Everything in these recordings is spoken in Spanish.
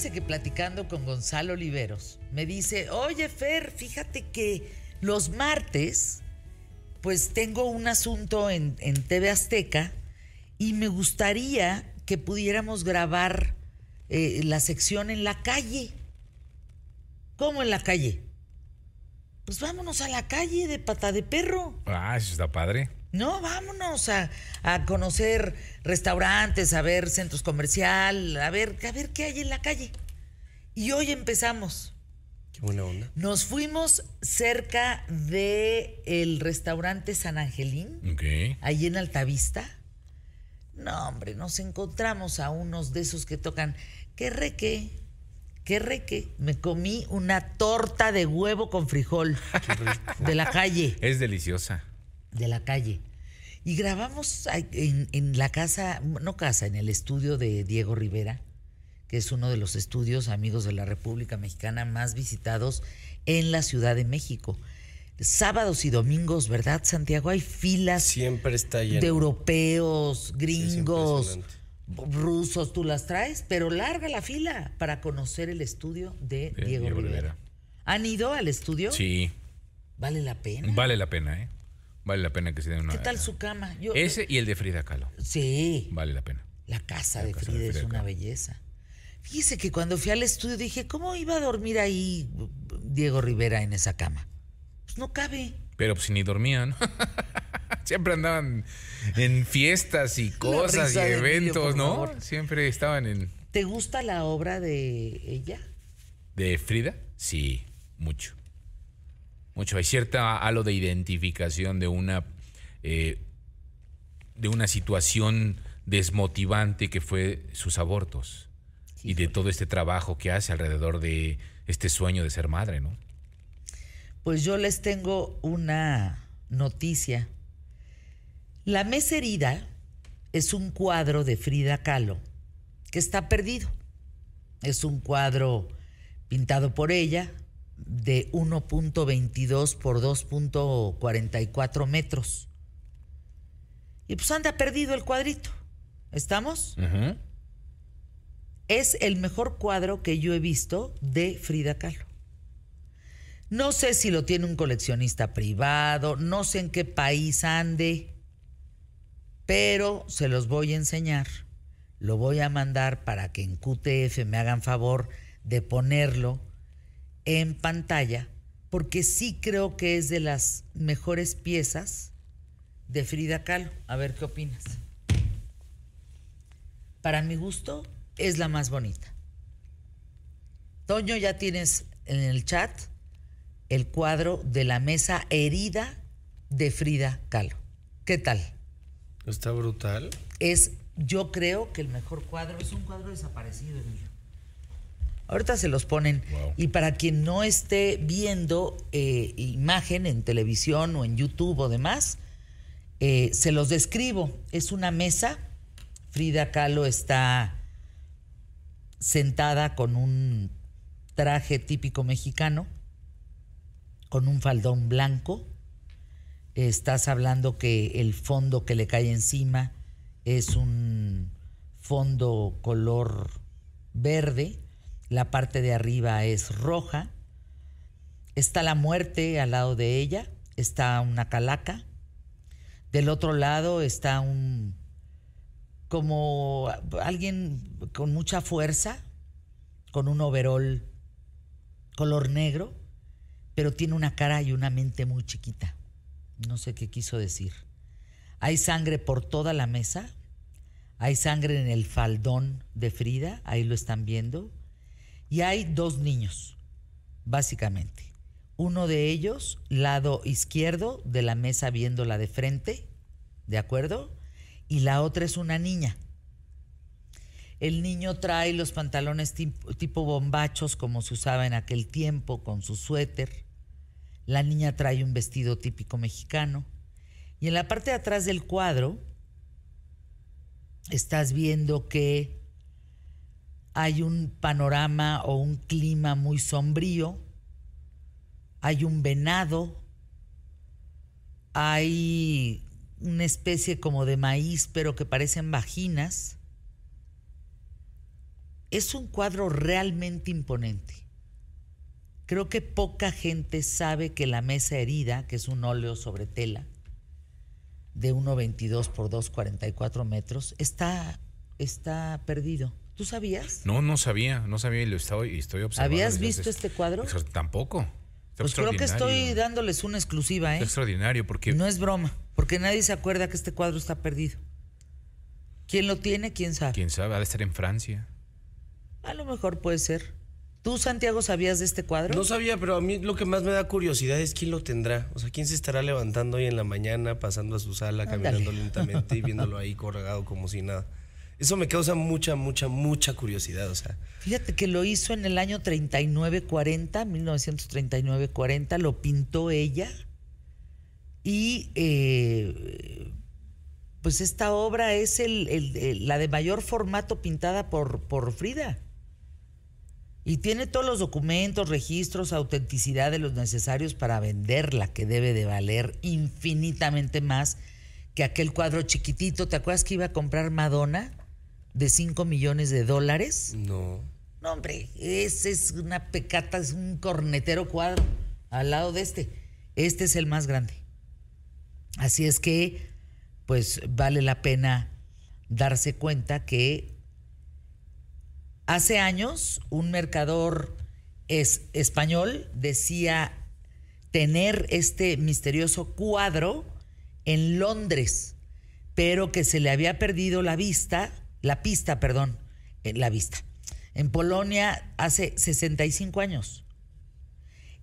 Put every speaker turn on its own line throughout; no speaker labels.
Que platicando con Gonzalo Oliveros, me dice, oye Fer, fíjate que los martes, pues tengo un asunto en, en TV Azteca y me gustaría que pudiéramos grabar eh, la sección en la calle. ¿Cómo en la calle? Pues vámonos a la calle de pata de perro.
Ah, eso está padre.
No, vámonos a, a conocer restaurantes, a ver centros comerciales, a ver, a ver qué hay en la calle. Y hoy empezamos.
Qué buena onda.
Nos fuimos cerca de el restaurante San Angelín,
Ok.
ahí en Altavista. No, hombre, nos encontramos a unos de esos que tocan. ¿Qué reque? ¿Qué reque? Me comí una torta de huevo con frijol de la calle
Es deliciosa.
De la calle. Y grabamos en, en la casa, no casa, en el estudio de Diego Rivera, que es uno de los estudios amigos de la República Mexicana más visitados en la Ciudad de México. Sábados y domingos, ¿verdad, Santiago? Hay filas
Siempre está lleno.
de europeos, gringos, rusos, tú las traes, pero larga la fila para conocer el estudio de,
De
Diego,
Diego
Rivera.
Rivera.
¿Han ido al estudio?
Sí.
¿Vale la pena?
Vale la pena, ¿eh? Vale la pena que se den una.
¿Qué tal su cama? Yo,
Ese y el de Frida Kahlo.
Sí.
Vale la pena.
La casa
La
de
casa de
Frida es una
Kahlo.
belleza. Fíjese que cuando fui al estudio dije, ¿cómo iba a dormir ahí Diego Rivera en esa cama? Pues no cabe.
Pero pues ni dormían. Siempre andaban en fiestas y cosas y eventos, ¿no?
favor.
Siempre estaban en.
¿Te gusta la obra de ella?
¿De Frida? Sí, mucho. Mucho. Hay cierta halo de identificación de una. eh, de una situación desmotivante que fue sus abortos. Y de todo este trabajo que hace alrededor de este sueño de ser madre, ¿no?
Pues yo les tengo una noticia. La mesa herida es un cuadro de Frida Kahlo que está perdido. Es un cuadro pintado por ella de 1.22 por 2.44 metros. Y pues anda perdido el cuadrito. ¿Estamos? Es el mejor cuadro que yo he visto de Frida Kahlo. No sé si lo tiene un coleccionista privado, no sé en qué país ande, pero se los voy a enseñar. Lo voy a mandar para que en QTF me hagan favor de ponerlo en pantalla, porque sí creo que es de las mejores piezas de Frida Kahlo. A ver qué opinas. Para mi gusto, es la más bonita. Toño, ya tienes en el chat el cuadro de la mesa herida de Frida Kahlo. ¿Qué tal?
Está brutal.
Es, yo creo que el mejor cuadro es un cuadro desaparecido, Emilio. Ahorita se los ponen.
Wow.
Y para quien no esté viendo eh, imagen en televisión o en YouTube o demás, eh, se los describo. Es una mesa. Frida Kahlo está sentada con un traje típico mexicano, con un faldón blanco. Estás hablando que el fondo que le cae encima es un fondo color verde, la parte de arriba es roja. Está la muerte al lado de ella, está una calaca. Del otro lado está un como alguien con mucha fuerza, con un overol color negro, pero tiene una cara y una mente muy chiquita. No sé qué quiso decir. Hay sangre por toda la mesa, hay sangre en el faldón de Frida, ahí lo están viendo, y hay dos niños, básicamente. Uno de ellos, lado izquierdo de la mesa viéndola de frente, ¿de acuerdo? Y la otra es una niña. El niño trae los pantalones tipo, bombachos como se usaba en aquel tiempo, con su suéter. La niña trae un vestido típico mexicano. Y en la parte de atrás del cuadro estás viendo que hay un panorama o un clima muy sombrío. Hay un venado. Hay una especie como de maíz, pero que parecen vaginas. es un cuadro realmente imponente. Creo que poca gente sabe que la mesa herida, que es un óleo sobre tela de 1,22 por 2,44 metros, está, está perdido. ¿Tú sabías?
No, no sabía, no sabía y lo estoy, estoy observando.
¿Habías visto este cuadro?
Extra- Tampoco. Está
Pues creo que estoy dándoles una exclusiva, ¿eh?
Está extraordinario porque
No es broma, porque nadie se acuerda que este cuadro está perdido. ¿Quién lo tiene? ¿Quién sabe?
quién sabe, ha de estar en Francia.
A lo mejor puede ser. ¿Tú, Santiago, sabías de este cuadro?
No sabía, pero a mí lo que más me da curiosidad es quién lo tendrá. O sea, quién se estará levantando hoy en la mañana, pasando a su sala,
Ándale.
caminando lentamente y viéndolo ahí colgado como si nada. Eso me causa mucha, mucha, mucha curiosidad. O sea,
Fíjate que lo hizo en el año 39-40, 1939-40, lo pintó ella. Y eh, pues esta obra es la de mayor formato pintada por, por Frida. Y tiene todos los documentos, registros, autenticidad de los necesarios para venderla, que debe de valer infinitamente más que aquel cuadro chiquitito. ¿Te acuerdas que iba a comprar Madonna de 5 millones de dólares?
no.
No, hombre, ese es una pecata, es un cornetero cuadro al lado de este. Este es el más grande. Así es que, pues vale la pena darse cuenta que hace años un mercador es, español decía tener este misterioso cuadro en Londres, pero que se le había perdido la vista, la pista, perdón, eh, la vista, en Polonia hace 65 años.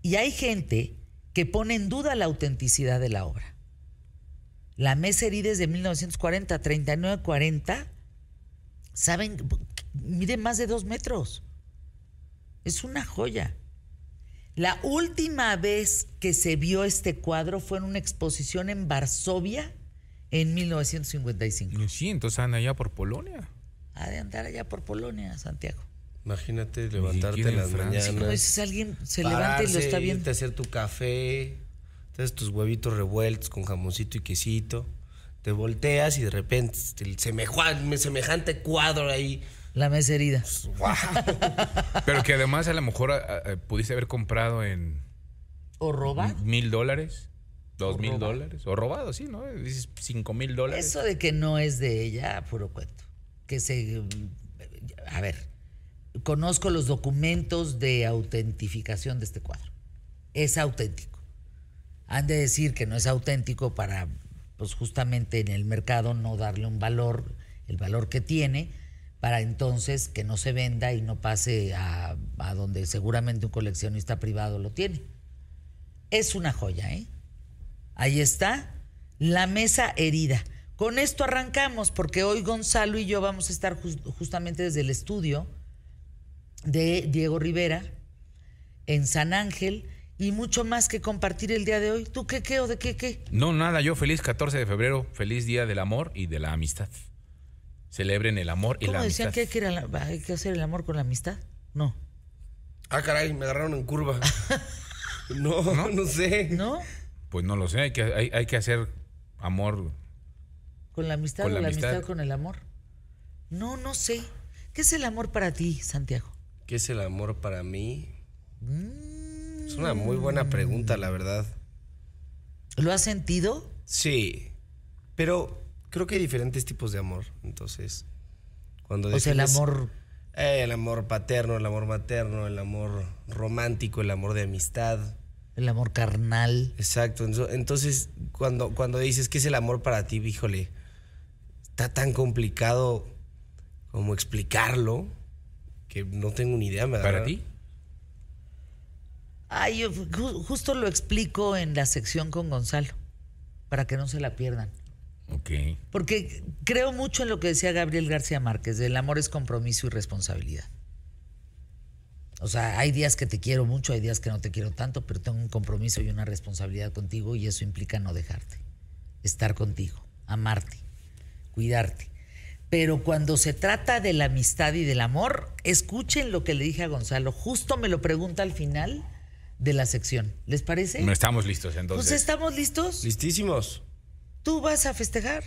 Y hay gente que pone en duda la autenticidad de la obra. La mesa herida es de 1940, 39-40. ¿Saben? Mide más de dos metros. Es una joya. La última vez que se vio este cuadro fue en una exposición en Varsovia en 1955.
Sí, entonces anda allá por Polonia.
Ha de andar allá por Polonia, Santiago.
Imagínate levantarte en las
Francia.
Si no
mañanas.
dices, alguien se levanta y lo está
irte
viendo.
a hacer tu café, te haces tus huevitos revueltos con jamoncito y quesito, te volteas y de repente el semeja- semejante cuadro ahí.
La mesa herida.
Pero que además a lo mejor a- a- pudiste haber comprado en
¿O roba?
mil dólares, dos mil dólares, o robado, sí, ¿no? Dices cinco mil dólares.
Eso de que no es de ella, puro cuento. Que se. A ver, conozco los documentos de autentificación de este cuadro. Es auténtico. Han de decir que no es auténtico para, pues justamente en el mercado no darle un valor, el valor que tiene, para entonces que no se venda y no pase a, a donde seguramente un coleccionista privado lo tiene. Es una joya, ¿eh? Ahí está, la mesa herida. Con esto arrancamos, porque hoy Gonzalo y yo vamos a estar jus- justamente desde el estudio de Diego Rivera en San Ángel y mucho más que compartir el día de hoy. ¿Tú qué qué o de qué qué?
No, nada, yo feliz 14 de febrero, feliz día del amor y de la amistad. Celebren el amor y
¿Cómo
la
decían
amistad.
que hay que, ir a la- hay que hacer el amor con la amistad? No.
Ah, caray, me agarraron en curva. no, no, sé.
¿No?
Pues no lo sé, hay que, hay, hay que hacer amor.
¿Con la amistad
Con
o
la
la
amistad.
amistad con el amor? No, no sé. ¿Qué es el amor para ti, Santiago?
¿Qué es el amor para mí?
Mm.
Es una muy buena pregunta, la verdad.
¿Lo has sentido?
Sí, pero creo que hay diferentes tipos de amor. Entonces, cuando
O sea, el
defines-
amor
Eh, el amor paterno, el amor materno, el amor romántico, el amor de amistad.
El amor carnal.
Exacto. Entonces, cuando, cuando dices que es el amor para ti, híjole, está tan complicado como explicarlo que no tengo ni idea. me
¿Para ti?
Ay, yo ju- justo lo explico en la sección con Gonzalo, para que no se la pierdan.
Ok.
Porque creo mucho en lo que decía Gabriel García Márquez, del amor es compromiso y responsabilidad. O sea, hay días que te quiero mucho, hay días que no te quiero tanto, pero tengo un compromiso y una responsabilidad contigo y eso implica no dejarte, estar contigo, amarte, cuidarte. Pero cuando se trata de la amistad y del amor, escuchen lo que le dije a Gonzalo. Justo me lo pregunta al final de la sección. ¿Les parece?
No estamos listos entonces.
Pues estamos listos.
Listísimos.
Tú vas a festejar.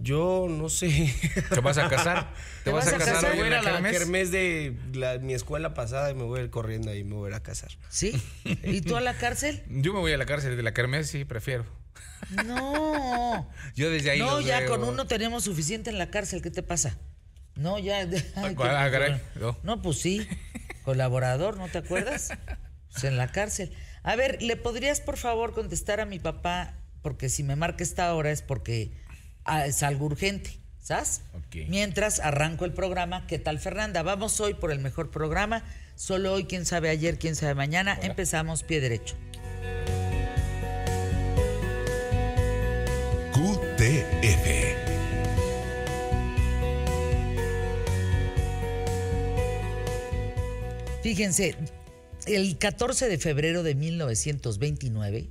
Yo no sé.
¿Te vas a casar? ¿Te, vas, a casar,
Voy
hoy
a
en
ir a
la kermés?
kermés de la- mi escuela pasada y me voy a ir corriendo ahí y me voy a ir a casar.
¿Sí? ¿Y tú a la cárcel?
Yo me voy a la cárcel de la kermés, sí, prefiero.
No.
Yo desde ahí
No, ya
veo.
con uno tenemos suficiente en la cárcel. ¿Qué te pasa? No, ya. ay,
Ah, ah, caray, no.
No, pues sí. Colaborador, ¿no te acuerdas? Pues en la cárcel. A ver, ¿le podrías por favor contestar a mi papá? Porque si me marca esta hora es porque es algo urgente, ¿sabes? Mientras arranco el programa, ¿qué tal Fernanda? Vamos hoy por el mejor programa. Solo hoy, quién sabe ayer, quién sabe mañana.
Hola.
Empezamos pie derecho.
QTF.
Fíjense, el 14 de febrero de 1929,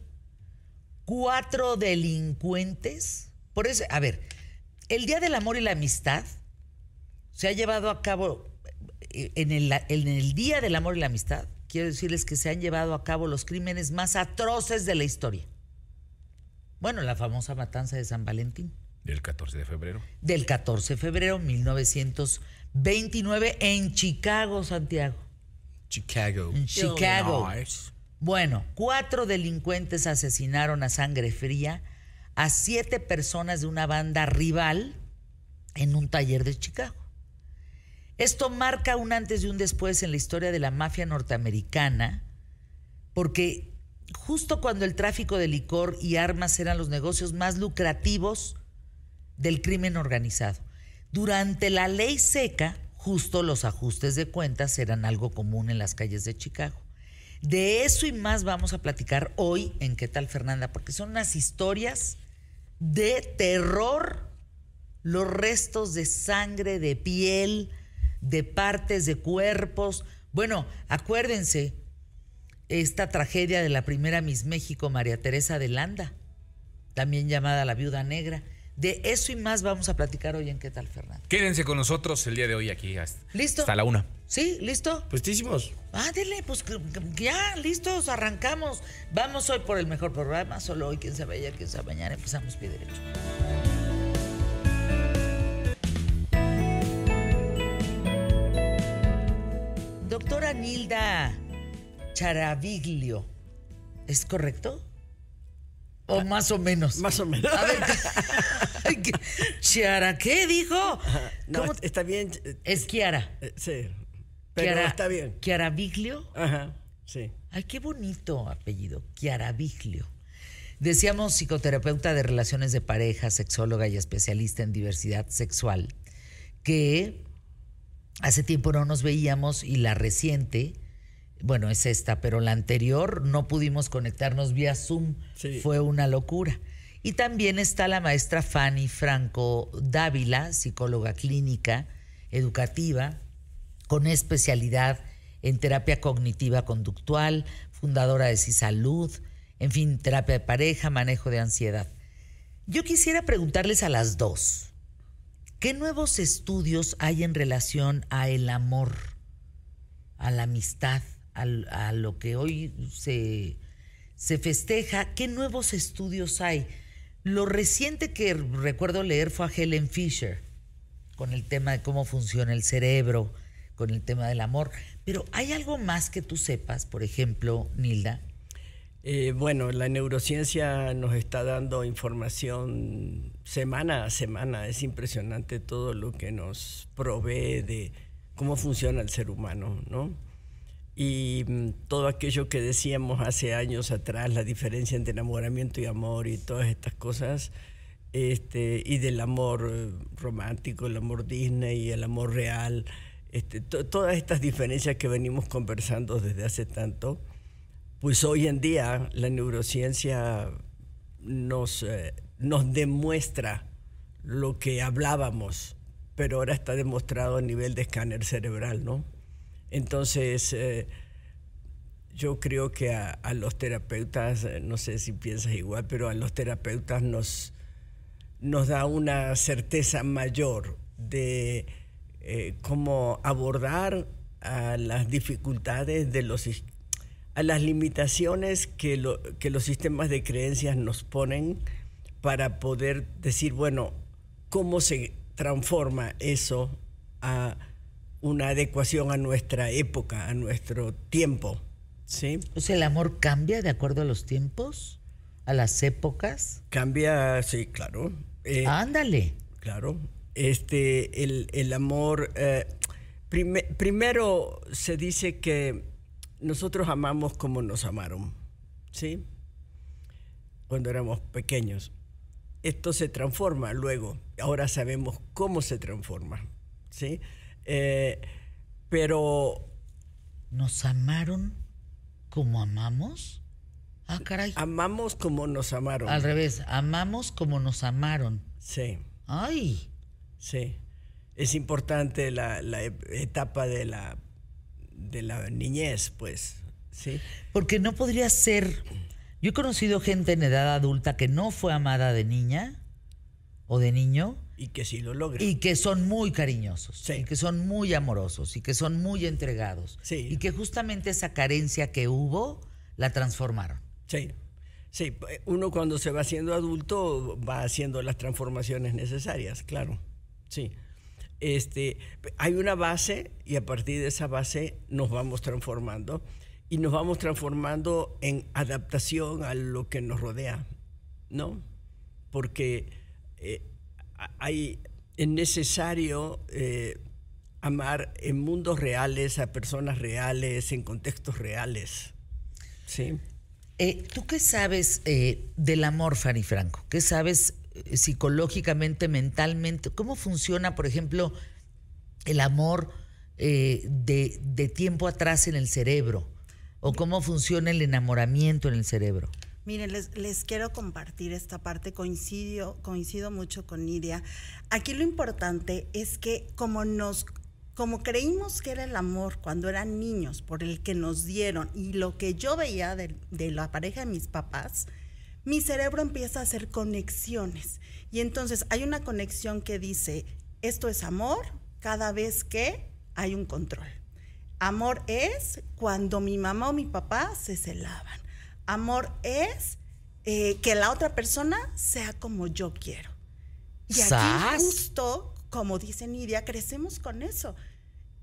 cuatro delincuentes, por eso, a ver, el Día del Amor y la Amistad se ha llevado a cabo, eh, en el, en el Día del Amor y la Amistad, quiero decirles que se han llevado a cabo los crímenes más atroces de la historia. Bueno, la famosa matanza de San Valentín
Del 14 de febrero.
del 14 de febrero de 1929 en Chicago, Santiago.
Chicago.
En Chicago. Bueno, cuatro delincuentes asesinaron a sangre fría a siete personas de una banda rival en un taller de Chicago. Esto marca un antes y un después en la historia de la mafia norteamericana, porque justo cuando el tráfico de licor y armas eran los negocios más lucrativos del crimen organizado. Durante la ley seca, justo los ajustes de cuentas eran algo común en las calles de Chicago. De eso y más vamos a platicar hoy en ¿Qué tal Fernanda? Porque son unas historias de terror, los restos de sangre, de piel, de partes de cuerpos. Bueno, acuérdense esta tragedia de la primera Miss México, María Teresa de Landa, también llamada la Viuda Negra. De eso y más vamos a platicar hoy en ¿Qué tal Fernanda?
Quédense con nosotros el día de hoy aquí hasta,
¿Listo?
hasta la una.
¿Sí? ¿Listo?
Puestísimos.
Ah, dele, pues ya, listos, arrancamos. Vamos hoy por el mejor programa, solo hoy, quién sabe ayer, quién sabe mañana, empezamos pie derecho. Doctora Nilda Charaviglio, ¿es correcto? ¿O más o menos?
Más o menos.
A ver, ay, ¿qué? ¿Chara qué dijo?
No,
¿Cómo-
está bien.
Es Kiara.
eh, Sí. Pero
Chiara-
está bien.
Chiaraviglio.
Ajá, sí.
Ay, qué bonito apellido, Chiaraviglio. Decíamos psicoterapeuta de relaciones de pareja, sexóloga y especialista en diversidad sexual, que hace tiempo no nos veíamos y la reciente, bueno, es esta, pero la anterior no pudimos conectarnos vía Zoom,
Sí.
fue una locura. Y también está la maestra Fanny Franco Dávila, psicóloga clínica, educativa, con especialidad en terapia cognitiva conductual, fundadora de Cisalud, en fin, terapia de pareja, manejo de ansiedad. Yo quisiera preguntarles a las dos, ¿qué nuevos estudios hay en relación a el amor, a la amistad, a, lo que hoy se, se festeja? ¿Qué nuevos estudios hay? Lo reciente que recuerdo leer fue a Helen Fisher, con el tema de cómo funciona el cerebro, con el tema del amor. Pero ¿hay algo más que tú sepas, por ejemplo, Nilda?
Eh, bueno, la neurociencia nos está dando información semana a semana. Es impresionante todo lo que nos provee de cómo funciona el ser humano, ¿no? Y mm, todo aquello que decíamos hace años atrás, la diferencia entre enamoramiento y amor y todas estas cosas, este, y del amor eh, romántico, el amor Disney y el amor real, este, to- todas estas diferencias que venimos conversando desde hace tanto, pues hoy en día la neurociencia nos, eh, nos demuestra lo que hablábamos, pero ahora está demostrado a nivel de escáner cerebral, ¿no? Entonces, eh, yo creo que a, los terapeutas, eh, no sé si piensas igual, pero a los terapeutas nos, nos da una certeza mayor de eh, cómo abordar a las dificultades de los a las limitaciones que, que los sistemas de creencias nos ponen para poder decir, bueno, cómo se transforma eso a una adecuación a nuestra época, a nuestro tiempo. ¿sí?
O sea, ¿el amor cambia de acuerdo a los tiempos? ¿A las épocas?
Cambia, sí, claro. Eh,
Ándale.
Claro. Este, el, el amor. eh, prime- primero se dice que nosotros amamos como nos amaron. ¿Sí? Cuando éramos pequeños. Esto se transforma luego. Ahora sabemos cómo se transforma. ¿Sí? Eh, pero
¿Nos amaron como amamos? Ah, caray.
amamos como nos amaron.
Al revés, amamos como nos amaron.
Sí.
Ay,
Sí, es importante la, la e- etapa de la, de la niñez, pues, sí.
porque no podría ser... Yo he conocido gente en edad adulta que no fue amada de niña o de niño
Y que sí lo logra.
y que son muy cariñosos,
Sí.
y que son muy amorosos, y que son muy entregados.
Sí.
Y que justamente esa carencia que hubo la transformaron.
Sí, sí, uno cuando se va haciendo adulto va haciendo las transformaciones necesarias, claro, sí. Este, hay una base y a partir de esa base nos vamos transformando y nos vamos transformando en adaptación a lo que nos rodea, ¿no? Porque eh, hay, es necesario eh, amar en mundos reales, a personas reales, en contextos reales, ¿sí?
Eh, ¿Tú qué sabes eh, del amor, Fanny Franco? ¿Qué sabes psicológicamente, mentalmente? ¿Cómo funciona, por ejemplo, el amor de, de tiempo atrás en el cerebro? ¿O cómo funciona el enamoramiento en el cerebro?
Miren, les, quiero compartir esta parte, coincido, coincido mucho con Nidia. Aquí lo importante es que como nos, como creímos que era el amor cuando eran niños, por el que nos dieron, y lo que yo veía de, de la pareja de mis papás, mi cerebro empieza a hacer conexiones. Y entonces hay una conexión que dice, esto es amor cada vez que hay un control. Amor es cuando mi mamá o mi papá se celaban. Amor es eh, que la otra persona sea como yo quiero. Y aquí
¡Sas!
justo, como dice Nidia, crecemos con eso.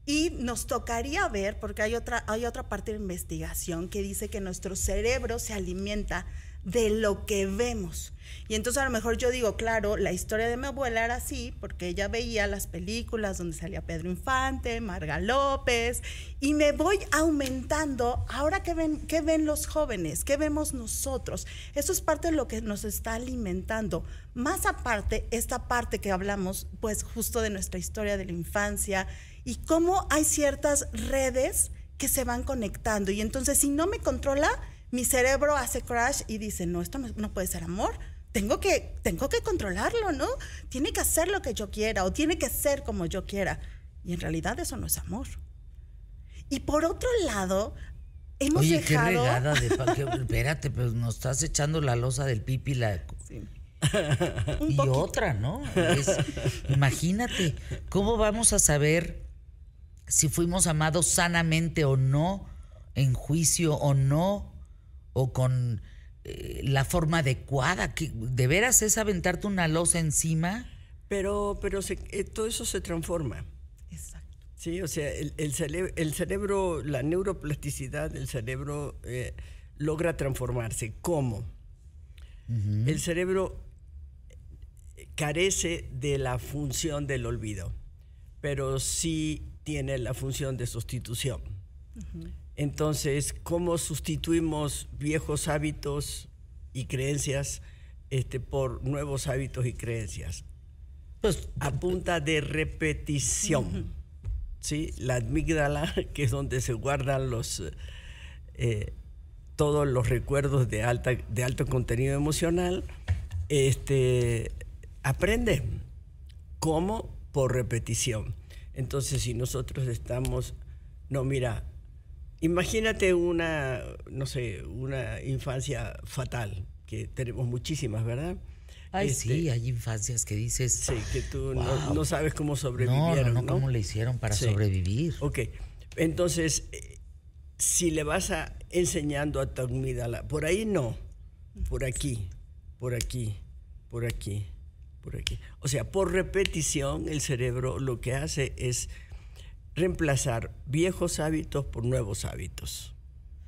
Y nos tocaría ver, porque hay otra, hay otra parte de investigación que dice que nuestro cerebro se alimenta de lo que vemos. Y entonces a lo mejor yo digo, claro, la historia de mi abuela era así, porque ella veía las películas donde salía Pedro Infante, Marga López, y me voy aumentando. Ahora, ¿qué ven, qué ven los jóvenes? ¿Qué vemos nosotros? Eso es parte de lo que nos está alimentando. Más aparte, esta parte que hablamos, pues justo de nuestra historia de la infancia y cómo hay ciertas redes que se van conectando. Y entonces, si no me controla, mi cerebro hace crash y dice, no, esto no, no puede ser amor. Tengo que, tengo que controlarlo, ¿no? Tiene que hacer lo que yo quiera o tiene que ser como yo quiera. Y en realidad eso no es amor. Y por otro lado, hemos
Oye, qué
dejado...
regada de... pa- que- espérate, pues nos estás echando la losa del pipi la,
Sí.
y otra, ¿no? Es- imagínate, ¿cómo vamos a saber si fuimos amados sanamente o no, en juicio o no, o con eh, la forma adecuada? ¿Que ¿De veras es aventarte una losa encima?
Pero, pero se- eh, todo eso se transforma.
Exacto.
Sí, o sea, el, el cere- el cerebro, la neuroplasticidad del cerebro eh, logra transformarse. ¿Cómo? El cerebro carece de la función del olvido, pero sí tiene la función de sustitución. Entonces, ¿cómo sustituimos viejos hábitos y creencias este, por nuevos hábitos y creencias?
Pues
a punta de repetición. ¿sí? La amígdala, que es donde se guardan los eh, todos los recuerdos de alta de alto contenido emocional, este aprende cómo por repetición. Entonces, si nosotros estamos no, mira, imagínate una no sé, una infancia fatal que tenemos muchísimas, ¿verdad?
Ay,
Este,
sí, hay infancias que dices.
Sí, que tú no,
Wow.
no sabes cómo sobrevivieron.
no, no,
¿no?
¿cómo le hicieron para
Sí.
sobrevivir?
Ok, entonces, eh, si le vas a enseñando a tu amígdala, por ahí no, por aquí, por aquí, por aquí, por aquí. O sea, por repetición el cerebro lo que hace es reemplazar viejos hábitos por nuevos hábitos.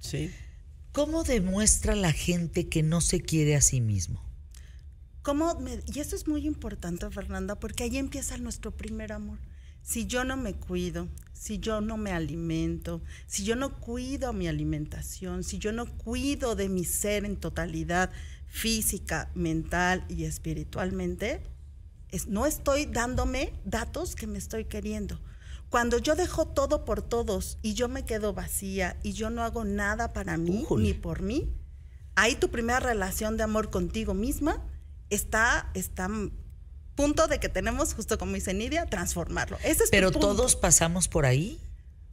¿Sí?
¿Cómo demuestra la gente que no se quiere a sí mismo?
¿Cómo me- y esto es muy importante, Fernanda, porque ahí empieza nuestro primer amor. Si yo no me cuido, si yo no me alimento, si yo no cuido mi alimentación, si yo no cuido de mi ser en totalidad, física, mental y espiritualmente, es- no estoy dándome datos que me estoy queriendo. Cuando yo dejo todo por todos y yo me quedo vacía y yo no hago nada para mí ni por mí, ahí tu primera relación de amor contigo misma está, está punto de que tenemos, justo como dice Nidia, transformarlo. Ese es tu
Pero
punto.
todos pasamos por ahí.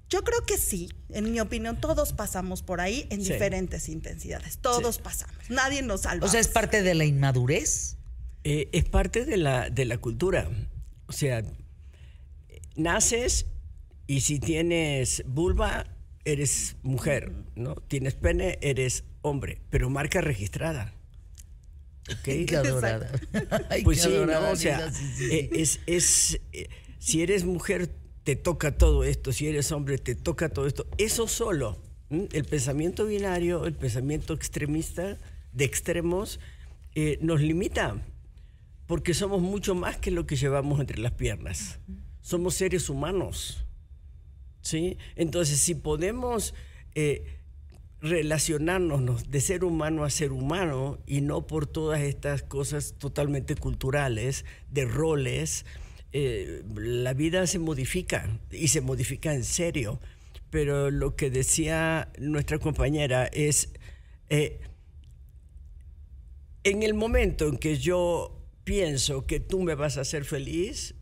Yo creo que sí, en mi opinión, todos pasamos por ahí en
Sí.
diferentes intensidades. Todos pasamos. Nadie nos salva.
O sea, es parte de la inmadurez.
Eh, es parte de la, de la cultura. O sea, naces y si tienes vulva, eres mujer, ¿no? Tienes pene, eres hombre, pero marca registrada. ¿Ok?
Qué adorada. Ay,
Pues
qué
sí,
adorada,
¿no? O sea,
Nina, sí, sí,
eh, es, es, eh, si eres mujer, te toca todo esto, si eres hombre, te toca todo esto. Eso solo, ¿m? el pensamiento binario, el pensamiento extremista, de extremos, eh, nos limita, porque somos mucho más que lo que llevamos entre las piernas. Somos seres humanos. ¿Sí? Entonces, si podemos eh, relacionarnos de ser humano a ser humano y no por todas estas cosas totalmente culturales, de roles, eh, la vida se modifica y se modifica en serio. Pero lo que decía nuestra compañera es, eh, en el momento en que yo pienso que tú me vas a hacer feliz,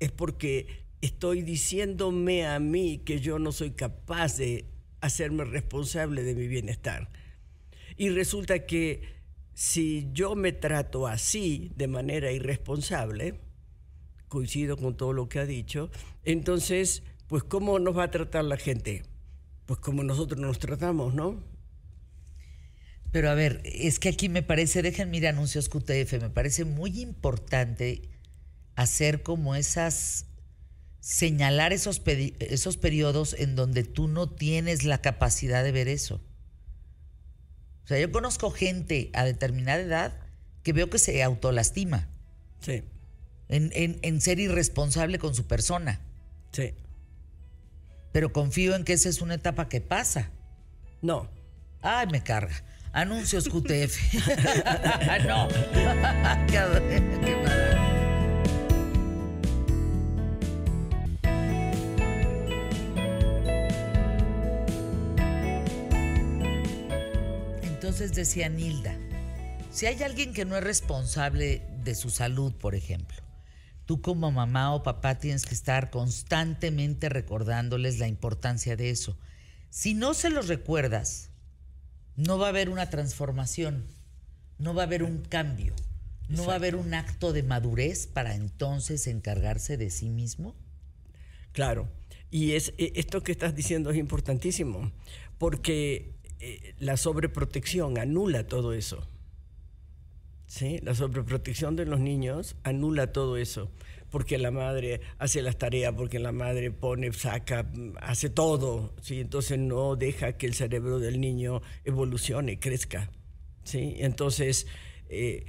es porque estoy diciéndome a mí que yo no soy capaz de hacerme responsable de mi bienestar. Y resulta que si yo me trato así, de manera irresponsable, coincido con todo lo que ha dicho, entonces, pues ¿cómo nos va a tratar la gente? Pues como nosotros nos tratamos, ¿no?
Pero a ver, es que aquí me parece, déjenme ir anuncios QTF, me parece muy importante hacer como esas, señalar esos, esos periodos en donde tú no tienes la capacidad de ver eso. O sea, yo conozco gente a determinada edad que veo que se autolastima
Sí,
en, en- en ser irresponsable con su persona,
sí.
pero confío en que esa es una etapa que pasa.
No,
Ay, me carga. Anuncios QTF. no. qué, Entonces decía Nilda, si hay alguien que no es responsable de su salud, por ejemplo, tú como mamá o papá tienes que estar constantemente recordándoles la importancia de eso. Si no se los recuerdas, no va a haber una transformación, no va a haber un cambio, no va a haber un acto de madurez para entonces encargarse de sí mismo.
Claro. Y es, e- esto que estás diciendo es importantísimo, porque eh, la sobreprotección anula todo eso. ¿Sí? La sobreprotección de los niños anula todo eso, porque la madre hace las tareas, porque la madre pone, saca, hace todo, ¿sí? Entonces no deja que el cerebro del niño evolucione, crezca, ¿sí? Entonces, eh,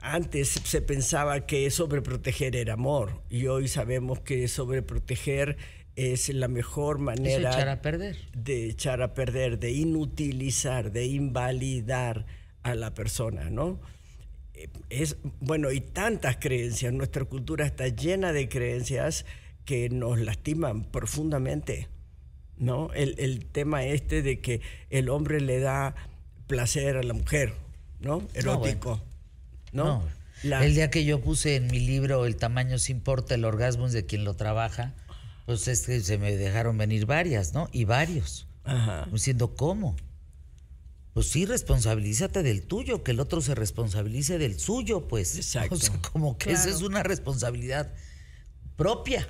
antes se pensaba que sobreproteger era amor y hoy sabemos que sobreproteger es la mejor manera
echar a perder.
de echar a perder, de inutilizar, de invalidar a la persona, ¿no? Eh, Es, bueno, y tantas creencias, nuestra cultura está llena de creencias que nos lastiman profundamente, ¿no? El, el tema este de que el hombre le da placer a la mujer, ¿no? Erótico, ¿no?
No.
La-
El día que yo puse en mi libro El tamaño se importa, el orgasmo es de quien lo trabaja, pues es que se me dejaron venir varias, ¿no? Y varios.
Ajá.
Diciendo, ¿cómo? Pues sí, responsabilízate del tuyo, que el otro se responsabilice del suyo, pues.
Exacto.
O sea, como que esa
Claro.
es una responsabilidad propia.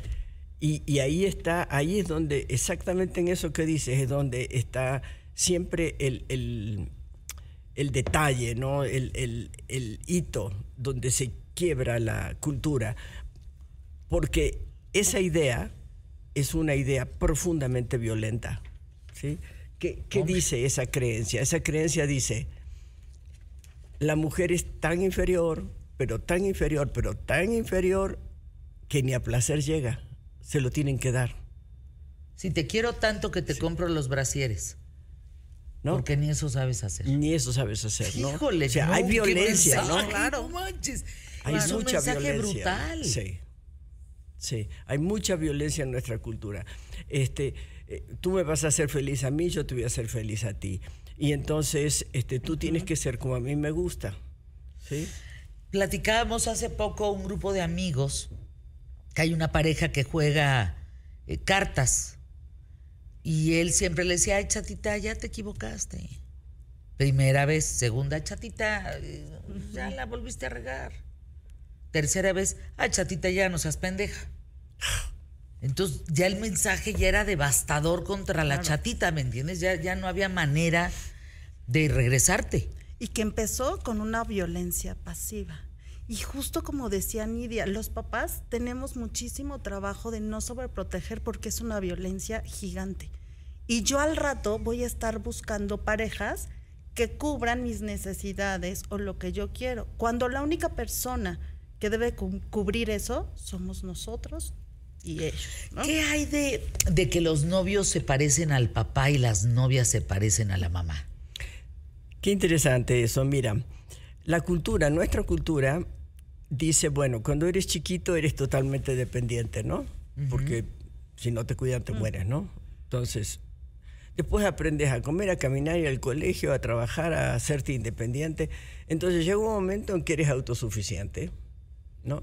Y, y ahí está, ahí es donde, exactamente en eso que dices, es donde está siempre el, el- el detalle, ¿no? El, el- el hito, donde se quiebra la cultura, porque esa idea es una idea profundamente violenta. ¿sí? ¿Qué, qué dice esa creencia? Esa creencia dice, la mujer es tan inferior, pero tan inferior, pero tan inferior, que ni a placer llega. Se lo tienen que dar.
Si te quiero tanto que te compro los brasieres.
¿no?
Porque ni eso sabes hacer.
Ni eso sabes hacer, ¿no?
Híjole,
o sea,
no,
hay violencia, ¿no?
Claro.
manches.
Hay
es un
mucha
mensaje
violencia.
brutal.
Sí. Sí, hay mucha violencia en nuestra cultura. Este, eh, tú me vas a hacer feliz a mí, yo te voy a hacer feliz a ti. Y entonces, este, tú tienes que ser como a mí me gusta. ¿Sí?
Platicábamos hace poco un grupo de amigos que hay una pareja que juega eh, cartas y él siempre le decía, ay chatita, ya te equivocaste. Primera vez, segunda chatita, eh, ya la volviste a regar. Tercera vez, ay chatita, ya no seas pendeja. Entonces ya el mensaje ya era devastador contra la chatita, ¿me entiendes? Ya, ya no había manera de regresarte.
y que empezó con una violencia pasiva. Y justo como decía Nidia, los papás tenemos muchísimo trabajo de no sobreproteger porque es una violencia gigante. Y yo al rato voy a estar buscando parejas que cubran mis necesidades o lo que yo quiero. Cuando la única persona que debe cu- cubrir eso somos nosotros y ellos. ¿no?
¿Qué hay de, de que los novios se parecen al papá y las novias se parecen a la mamá?
Qué interesante eso. Mira, la cultura, nuestra cultura, dice, bueno, cuando eres chiquito eres totalmente dependiente, ¿no? Porque si no te cuidan te mueres, ¿no? Entonces, después aprendes a comer, a caminar, ir al colegio, a trabajar, a hacerte independiente. Entonces llega un momento en que eres autosuficiente, ¿no?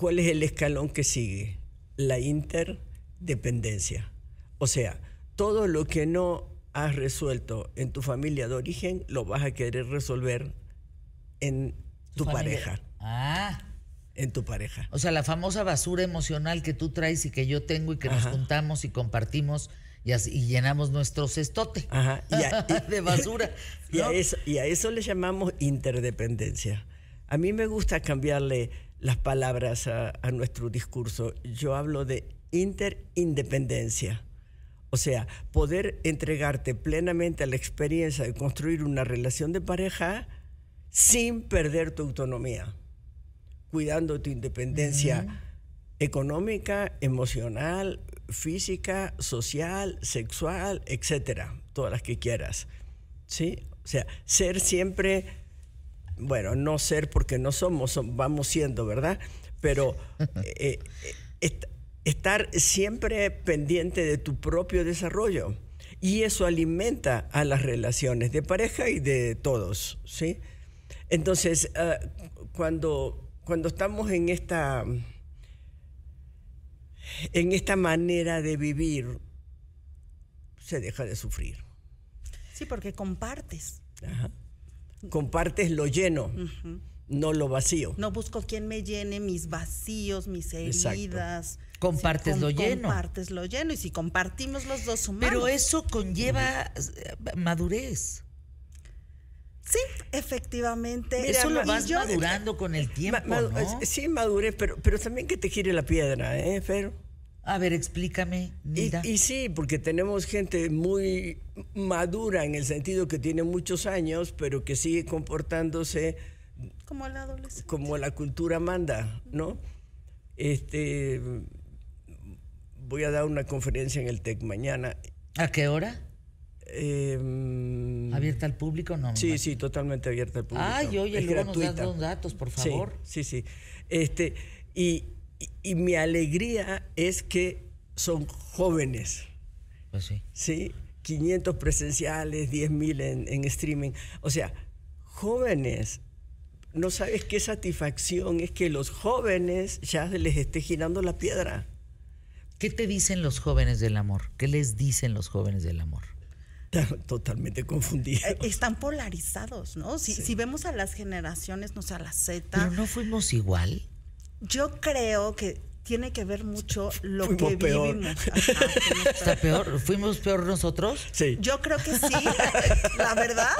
¿Cuál es el escalón que sigue? La interdependencia. O sea, todo lo que no has resuelto en tu familia de origen, lo vas a querer resolver en tu,
familia.
pareja.
Ah,
En tu pareja.
o sea, la famosa basura emocional que tú traes y que yo tengo y que nos
Ajá.
juntamos y compartimos y, así- y llenamos nuestro cestote
Ajá. Y a, y-
de basura.
Y, a
¿no?
eso, y a eso le llamamos interdependencia. A mí me gusta cambiarle las palabras a, a nuestro discurso. Yo hablo de interindependencia. O sea, poder entregarte plenamente a la experiencia de construir una relación de pareja sin perder tu autonomía, cuidando tu independencia económica, emocional, física, social, sexual, etcétera, todas las que quieras. ¿Sí? O sea, ser siempre, bueno, no ser porque no somos, som- vamos siendo, ¿verdad? Pero eh, eh, est- estar siempre pendiente de tu propio desarrollo. Y eso alimenta a las relaciones de pareja y de todos, ¿sí? Entonces, ah, cuando, cuando estamos en esta, en esta manera de vivir, se deja de sufrir.
Sí, porque compartes.
Ajá. Compartes lo lleno, no lo vacío.
No busco quien me llene mis vacíos, mis
Exacto.
heridas.
Compartes lo lleno.
Compartes lo lleno. Y si compartimos los dos humanos.
Pero eso conlleva eh, madurez.
Sí, efectivamente.
Mira,
eso lo vas
yo-
madurando con el tiempo,
Ma- madu-
¿no?
Sí, madurez, pero, pero también que te gire la piedra, ¿eh, Fer?
A ver, explícame,
Y,
Nida.
y sí, porque tenemos gente muy madura en el sentido que tiene muchos años, pero que sigue comportándose
Como el adolescente.
como la cultura manda, ¿no? Este, voy a dar una conferencia en el TEC mañana.
¿A qué hora?
Eh,
¿Abierta al público? No.
Sí, sí, totalmente abierta al público.
Ay, oye,
Es
luego nos das
gratuita.
los datos, por
Sí,
favor.
Sí, sí. Este, y, y- y mi alegría es que son jóvenes,
Pues sí.
¿sí? 500 presenciales, 10.000 en, en streaming. O sea, jóvenes. No sabes qué satisfacción es que los jóvenes ya se les esté girando la piedra.
¿Qué te dicen los jóvenes del amor? ¿Qué les dicen los jóvenes del amor?
Totalmente confundidos.
Eh, Están polarizados, ¿no? Si, si vemos a las generaciones, no sé, a la
Pero
Z,
no fuimos igual.
Yo creo que tiene que ver mucho lo
Fuimos
que
peor.
vivimos. Ajá, fuimos peor.
¿Está peor? ¿Fuimos peor nosotros?
Sí.
Yo creo que sí, la verdad,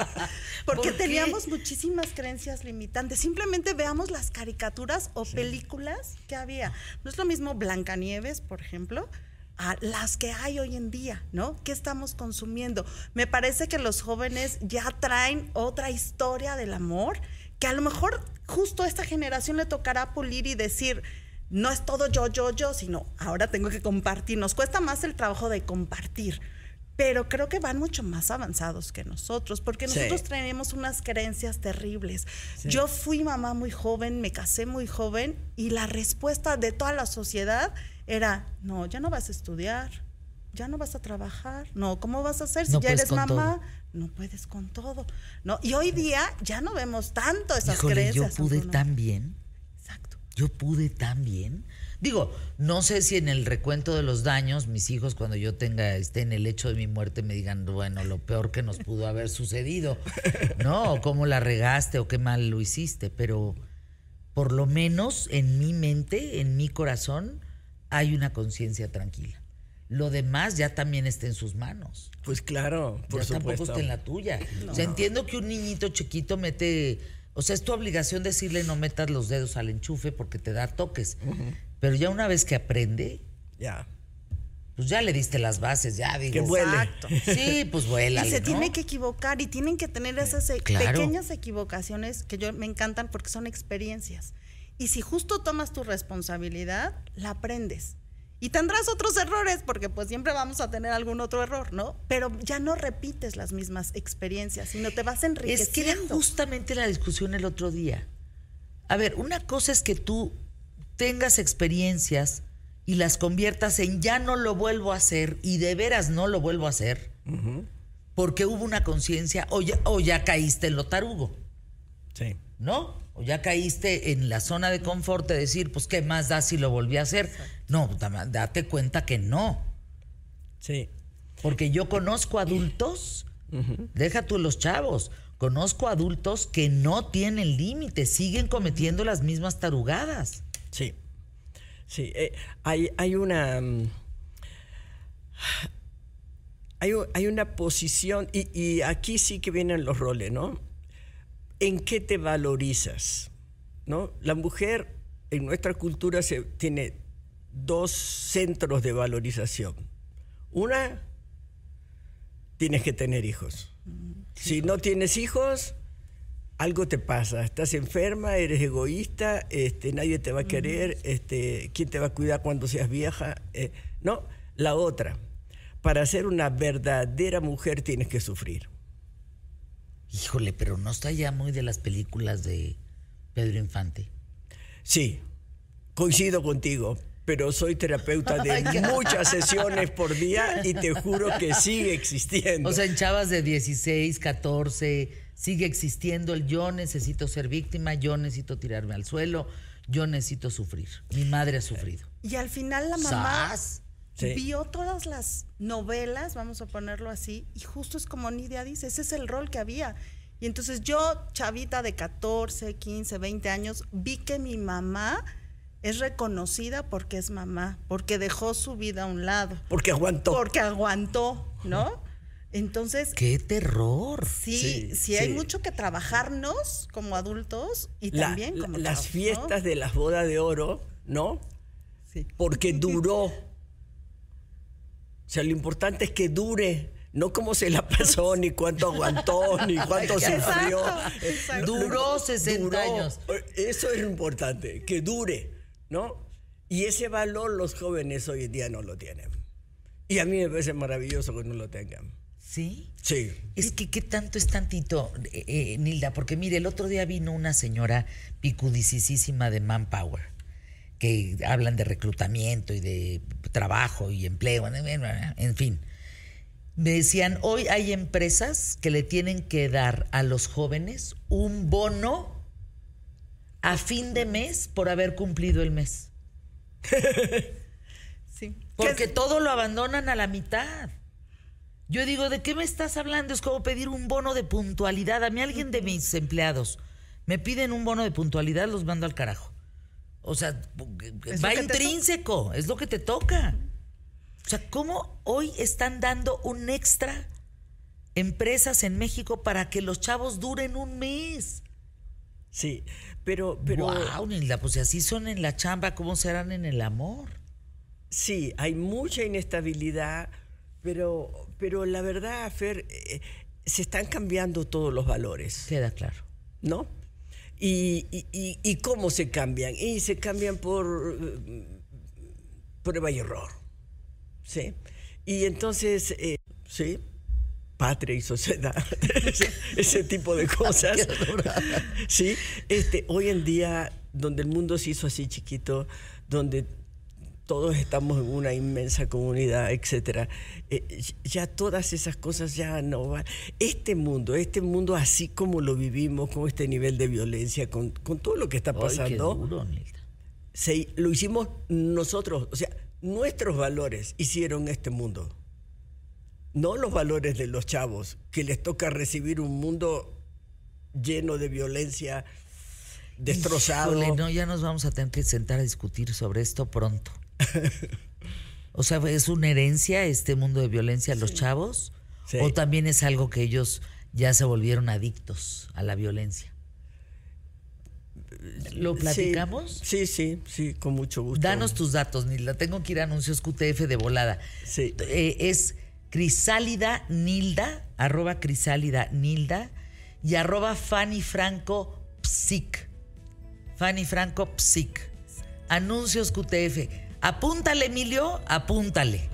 porque teníamos muchísimas creencias limitantes. Simplemente veamos las caricaturas o películas que había. No es lo mismo Blancanieves, por ejemplo, a las que hay hoy en día, ¿no? ¿Qué estamos consumiendo? Me parece que los jóvenes ya traen otra historia del amor que a lo mejor justo a esta generación le tocará pulir y decir, no es todo yo, yo, yo, sino ahora tengo que compartir. Nos cuesta más el trabajo de compartir, pero creo que van mucho más avanzados que nosotros, porque
Sí.
nosotros tenemos unas creencias terribles. Yo fui mamá muy joven, me casé muy joven y la respuesta de toda la sociedad era, no, ya no vas a estudiar, ya no vas a trabajar, no, ¿cómo vas a hacer si
No
ya eres mamá?
todo.
No puedes con todo. No, y hoy día ya no vemos tanto esas
Híjole, yo
creencias.
pude
aunque uno-
tan bien.
Exacto.
Yo pude tan bien. Digo, no sé si en el recuento de los daños, mis hijos, cuando yo tenga, esté en el hecho de mi muerte, me digan, bueno, lo peor que nos pudo haber sucedido, ¿no? O cómo la regaste o qué mal lo hiciste. Pero por lo menos en mi mente, en mi corazón, hay una conciencia tranquila. Lo demás ya también está en sus manos.
Pues claro, por
ya tampoco está en la tuya. O sea, entiendo que un niñito chiquito mete, o sea, es tu obligación decirle no metas los dedos al enchufe porque te da toques. Pero ya una vez que aprende,
Ya.
pues ya le diste las bases, ya digo.
Que vuele.
Exacto.
Sí, pues vuela.
Y se tiene que equivocar y tienen que tener esas e-
Claro.
pequeñas equivocaciones que yo me encantan porque son experiencias. Y si justo tomas tu responsabilidad, la aprendes. Y tendrás otros errores porque pues siempre vamos a tener algún otro error, ¿no? Pero ya no repites las mismas experiencias, sino te vas
Es que era
enriqueciendo.
justamente la discusión el otro día. A ver, una cosa es que tú tengas experiencias y las conviertas en ya no lo vuelvo a hacer y de veras no lo vuelvo a hacer porque hubo una conciencia o ya, o ya caíste en lo tarugo,
Sí.
¿no? O ya caíste en la zona de confort de decir, pues, ¿qué más da si lo volví a hacer? No, date cuenta que no.
Sí.
Porque yo conozco adultos, deja tú los chavos, conozco adultos que no tienen límite, siguen cometiendo las mismas tarugadas.
Sí. Sí. eh, hay, hay una. mm, Hay, hay una posición, y, y aquí sí que vienen los roles, ¿no? ¿En qué te valorizas? ¿No? La mujer en nuestra cultura se, tiene dos centros de valorización. Una, tienes que tener hijos. Si no tienes hijos, algo te pasa. Estás enferma, eres egoísta, este, nadie te va a querer, este, ¿quién te va a cuidar cuando seas vieja? Eh, no, la otra. Para ser una verdadera mujer tienes que sufrir.
Híjole, pero no está ya muy de las películas de Pedro Infante.
Sí, coincido contigo, pero soy terapeuta de muchas sesiones por día y te juro que sigue existiendo.
O sea, en chavas de 16, 14, sigue existiendo el yo necesito ser víctima, yo necesito tirarme al suelo, yo necesito sufrir. Mi madre ha sufrido.
Y al final la mamá
¡Sas!
Sí.
vio todas las novelas, vamos a ponerlo así, y justo es como Nidia dice, ese es el rol que había. Y entonces yo, chavita de 14, 15, 20 años, vi que mi mamá es reconocida porque es mamá, porque dejó su vida a un lado,
Porque aguantó.
porque aguantó, ¿no? Entonces,
¡Qué terror!
sí,
Sí,
sí, hay mucho que trabajarnos como adultos y
La-
también como
las
chavos, ¿no?
fiestas de las bodas de oro, ¿no?
Sí.
Porque duró. O sea, lo importante es que dure, no cómo se la pasó, ni cuánto aguantó, ni cuánto sufrió.
Duró 60 años.
Eso es lo importante, que dure, ¿no? Y ese valor los jóvenes hoy en día no lo tienen. Y a mí me parece maravilloso que no lo tengan.
¿Sí?
Sí.
Es que qué tanto es tantito, eh, eh, Nilda, porque mire, el otro día vino una señora picudicísima de Manpower, que hablan de reclutamiento y de trabajo y empleo, en fin. Me decían, hoy hay empresas que le tienen que dar a los jóvenes un bono a fin de mes por haber cumplido el mes.
Sí.
Porque todo lo abandonan a la mitad. Yo digo, ¿de qué me estás hablando? Es como pedir un bono de puntualidad. A mí alguien de mis empleados me piden un bono de puntualidad, los mando al carajo. O sea,
Es
va intrínseco, es lo que te toca. O sea, ¿cómo hoy están dando un extra empresas en México para que los chavos duren un mes?
Sí, pero, pero
wow, Nilda, pues si así son en la chamba, ¿cómo serán en el amor?
sí, hay mucha inestabilidad, pero, pero la verdad, Fer, eh, se están cambiando todos los valores.
Queda claro.
¿no? Y, y- y- y cómo se cambian? Y se cambian por eh, prueba y error, ¿sí? Y entonces, eh, sí, patria y sociedad, ese, ese tipo de cosas, ¿sí? Este, hoy en día, donde el mundo se hizo así chiquito, donde todos estamos en una inmensa comunidad, etcétera. eh, ya todas esas cosas ya no van. Este mundo, este mundo así como lo vivimos, con este nivel de violencia, con, con todo lo que está
Ay, qué
pasando,
duro, Nilda.
se- lo hicimos nosotros. O sea, nuestros valores hicieron este mundo. No los valores de los chavos, que les toca recibir un mundo lleno de violencia, destrozado.
Híjole, no, ya nos vamos a tener que sentar a discutir sobre esto pronto. O sea, ¿es una herencia este mundo de violencia a los chavos?
Sí.
¿O también es algo que ellos ya se volvieron adictos a la violencia? ¿Lo platicamos?
Sí, sí, sí, con mucho gusto.
Danos tus datos, Nilda. Tengo que ir a anuncios QTF de volada.
Sí.
Eh, es Crisálida Nilda, arroba Crisálida Nilda y arroba Fanny Franco Psic. Fanny Franco Psic. Anuncios QTF. Apúntale, Emilio, apúntale.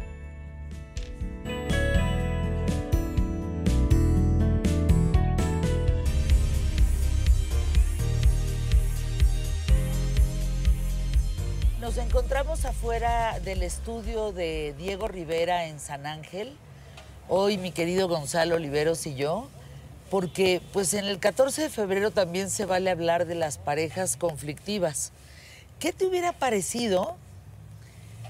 Nos encontramos afuera del estudio de Diego Rivera en San Ángel. Hoy mi querido Gonzalo Oliveros y yo, porque pues en el 14 de febrero también se vale hablar de las parejas conflictivas. ¿Qué te hubiera parecido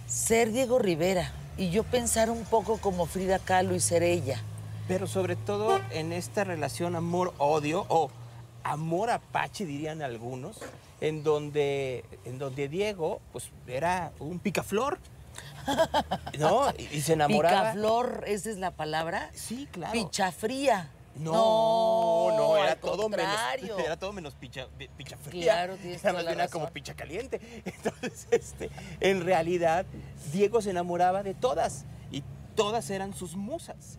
ser Diego Rivera y yo pensar un poco como Frida Kahlo y ser ella?
Pero sobre todo en esta relación amor-odio o amor-apache, dirían algunos, en donde, en donde Diego pues, era un picaflor, ¿no? Y, y se enamoraba.
Picaflor, esa es la palabra.
Sí, claro.
Pichafría.
No, no, era todo menos, era todo menos picha, pi- picha fría.
Claro, tienes
Era más bien era como picha caliente. Entonces, este, en realidad, Diego se enamoraba de todas y todas eran sus musas.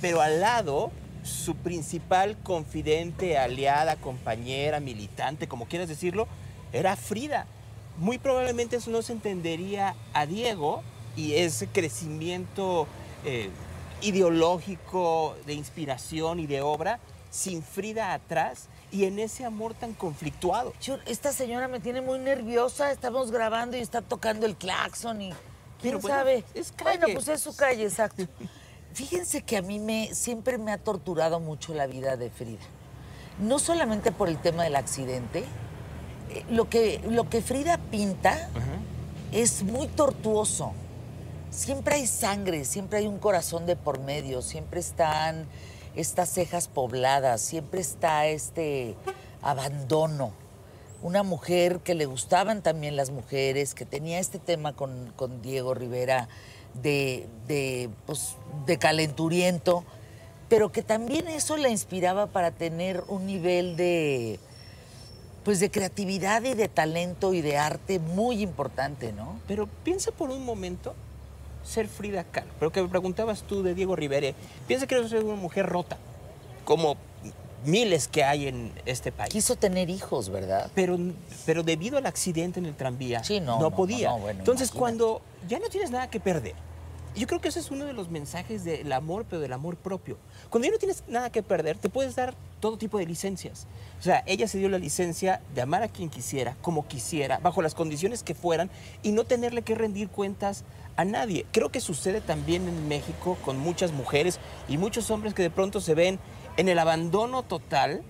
Pero al lado, su principal confidente, aliada, compañera, militante, como quieras decirlo, era Frida. Muy probablemente eso no se entendería a Diego y ese crecimiento eh, ideológico, de inspiración y de obra, sin Frida atrás y en ese amor tan conflictuado.
Esta señora me tiene muy nerviosa. Estamos grabando y está tocando el claxon y quién
Pero bueno,
sabe.
es
Bueno,
calle.
pues es su calle, exacto. Fíjense que a mí me siempre me ha torturado mucho la vida de Frida. No solamente por el tema del accidente. eh, Lo que, lo que Frida pinta es muy tortuoso. Siempre hay sangre, siempre hay un corazón de por medio, siempre están estas cejas pobladas, siempre está este abandono. Una mujer que le gustaban también las mujeres, que tenía este tema con, con Diego Rivera de, de, pues, de calenturiento, pero que también eso la inspiraba para tener un nivel de, pues de creatividad y de talento y de arte muy importante, ¿no?
Pero piensa por un momento ser Frida Kahlo. Pero que me preguntabas tú de Diego Rivera. Piensa que eres una mujer rota, como miles que hay en este país.
Quiso tener hijos, ¿verdad?
Pero, pero debido al accidente en el tranvía,
Sí, no, no,
podía.
no, bueno,
Entonces,
imagínate.
cuando ya no tienes nada que perder, yo creo que ese es uno de los mensajes del amor, pero del amor propio. Cuando ya no tienes nada que perder, te puedes dar todo tipo de licencias. O sea, ella se dio la licencia de amar a quien quisiera, como quisiera, bajo las condiciones que fueran, y no tenerle que rendir cuentas a nadie. Creo que sucede también en México con muchas mujeres y muchos hombres que de pronto se ven en el abandono total,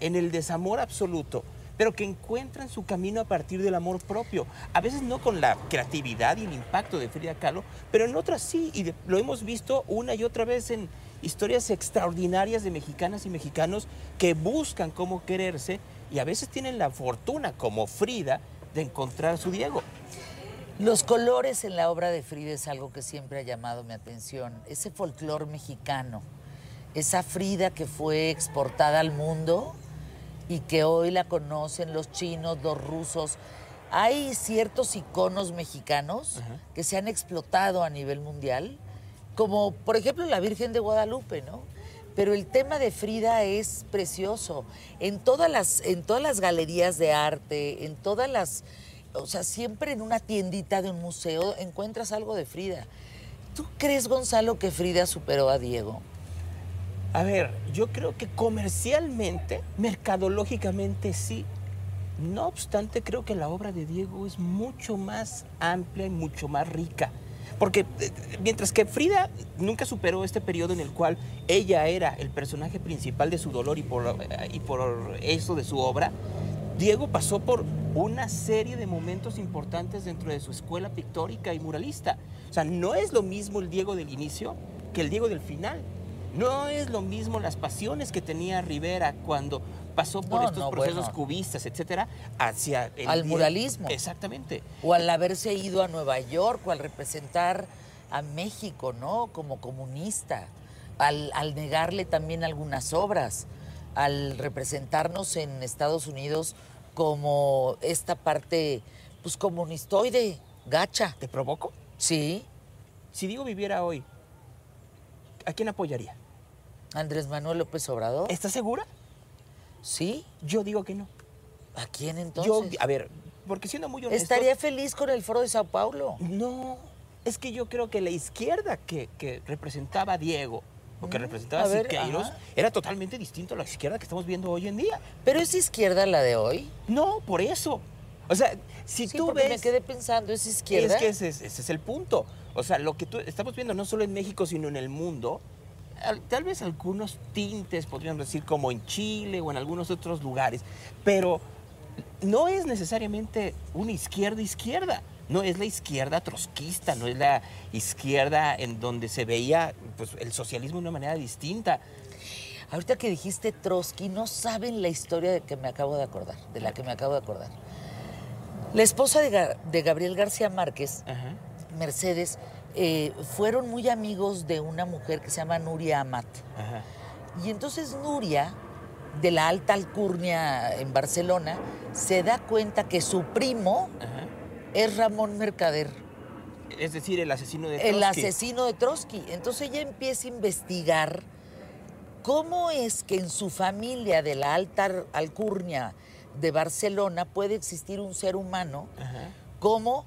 en el desamor absoluto, pero que encuentran su camino a partir del amor propio. A veces no con la creatividad y el impacto de Frida Kahlo, pero en otras sí, y lo hemos visto una y otra vez en historias extraordinarias de mexicanas y mexicanos que buscan cómo quererse y a veces tienen la fortuna, como Frida, de encontrar su Diego.
Los colores en la obra de Frida es algo que siempre ha llamado mi atención. Ese folclor mexicano, esa Frida que fue exportada al mundo y que hoy la conocen los chinos, los rusos. Hay ciertos iconos mexicanos que se han explotado a nivel mundial, como por ejemplo la Virgen de Guadalupe, ¿no? Pero el tema de Frida es precioso. En todas las, en todas las galerías de arte, en todas las o sea, siempre en una tiendita de un museo encuentras algo de Frida. ¿Tú crees, Gonzalo, que Frida superó a Diego?
A ver, yo creo que comercialmente, mercadológicamente sí. No obstante, creo que la obra de Diego es mucho más amplia y mucho más rica. Porque eh, mientras que Frida nunca superó este periodo en el cual ella era el personaje principal de su dolor y por, eh, y por eso de su obra, Diego pasó por una serie de momentos importantes dentro de su escuela pictórica y muralista. O sea, no es lo mismo el Diego del inicio que el Diego del final. No es lo mismo las pasiones que tenía Rivera cuando pasó por
No,
estos
no,
procesos
bueno.
cubistas, etcétera, hacia el
Al muralismo.
Exactamente.
O al haberse ido a Nueva York o al representar a México, ¿no? Como comunista. Al, al negarle también algunas obras. Al representarnos en Estados Unidos como esta parte, pues comunistoide, gacha.
¿Te provoco?
Sí,
Si Diego viviera hoy, ¿a quién apoyaría?
Andrés Manuel López Obrador.
¿Estás segura?
Sí,
Yo digo que no.
¿a quién
Yo,
entonces?
a ver, porque siendo muy honesto...
Estaría feliz con el foro de Sao Paulo.
No, es que yo creo que la izquierda que, que representaba a Diego o que representaba
a ver,
Siqueiros era totalmente distinto a la izquierda que estamos viendo hoy en día.
Pero es izquierda la de hoy.
No, por eso. O sea, si
Sí,
tú ves...
me quedé pensando, es izquierda.
Es que ese, es- ese es el punto. O sea, lo que tú, estamos viendo no solo en México, sino en el mundo, al- tal vez algunos tintes, podrían decir, como en Chile o en algunos otros lugares, pero no es necesariamente una izquierda-izquierda. No es la izquierda trotskista, no es la izquierda en donde se veía pues, el socialismo de una manera distinta.
Ahorita que dijiste Trotsky, no saben la historia de que me acabo de acordar, de la que me acabo de acordar. La esposa de, Ga- de Gabriel García Márquez,
Ajá.
Mercedes, eh, fueron muy amigos de una mujer que se llama Nuria Amat.
Ajá.
Y entonces Nuria, de la alta alcurnia en Barcelona, se da cuenta que su primo
Ajá.
Es Ramón Mercader.
Es decir, el asesino de
el
Trotsky.
asesino de Trotsky. Entonces ella empieza a investigar cómo es que en su familia de la alta alcurnia de Barcelona puede existir un ser humano
Ajá.
como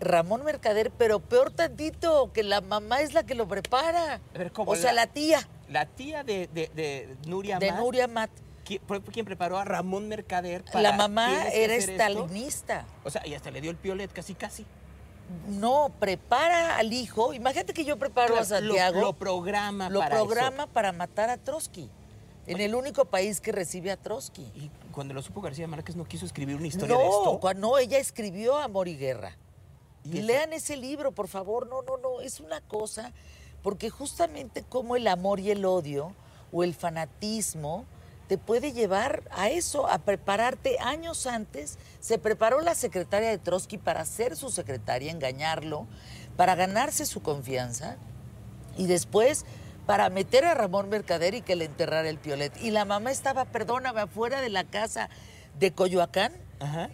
Ramón Mercader, pero peor tantito, que la mamá es la que lo prepara.
A ver, ¿cómo
o sea,
la-
la tía
La tía de, de, de Nuria
de Nuria Mat.
Quien preparó a Ramón Mercader para...
La mamá
"Tienes que
era
hacer esto".
estalinista.
O sea, y hasta le dio el piolet casi casi.
No, prepara al hijo. Imagínate que yo preparo a Santiago.
Lo, programa
lo
para
programa para matar a Trotsky. En el único país que recibe a Trotsky.
Y cuando lo supo García Márquez no quiso escribir una historia
No,
de esto.
no, ella escribió Amor y Guerra.
Y
Lean ese libro, por favor. No, no, no. Es una cosa, porque justamente como el amor y el odio o el fanatismo te puede llevar a eso, a prepararte años antes. Se preparó la secretaria de Trotsky para ser su secretaria, engañarlo, para ganarse su confianza y después para meter a Ramón Mercader y que le enterrara el piolet. Y la mamá estaba, perdóname, afuera de la casa de Coyoacán
Ajá.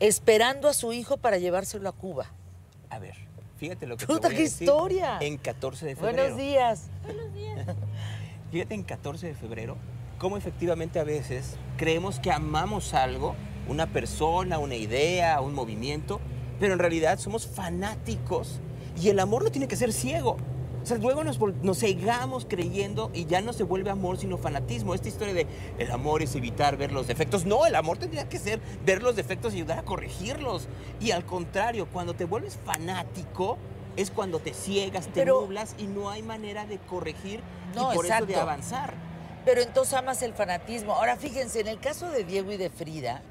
esperando a su hijo para llevárselo a Cuba.
A ver, fíjate lo que
Puta,
te voy a
qué
decir
historia.
En 14 de febrero.
Buenos días.
Fíjate en 14 de febrero, cómo efectivamente a veces creemos que amamos algo, una persona, una idea, un movimiento, pero en realidad somos fanáticos y el amor no tiene que ser ciego. O sea, luego nos, nos cegamos creyendo y ya no se vuelve amor sino fanatismo. Esta historia de el amor es evitar ver los defectos. No, el amor tendría que ser ver los defectos y ayudar a corregirlos. Y al contrario, cuando te vuelves fanático es cuando te ciegas, te
Pero-
nublas y no hay manera de corregir
No,
y por eso de
exacto.
avanzar.
Pero entonces amas el fanatismo. Ahora fíjense, en el caso de Diego y de Frida,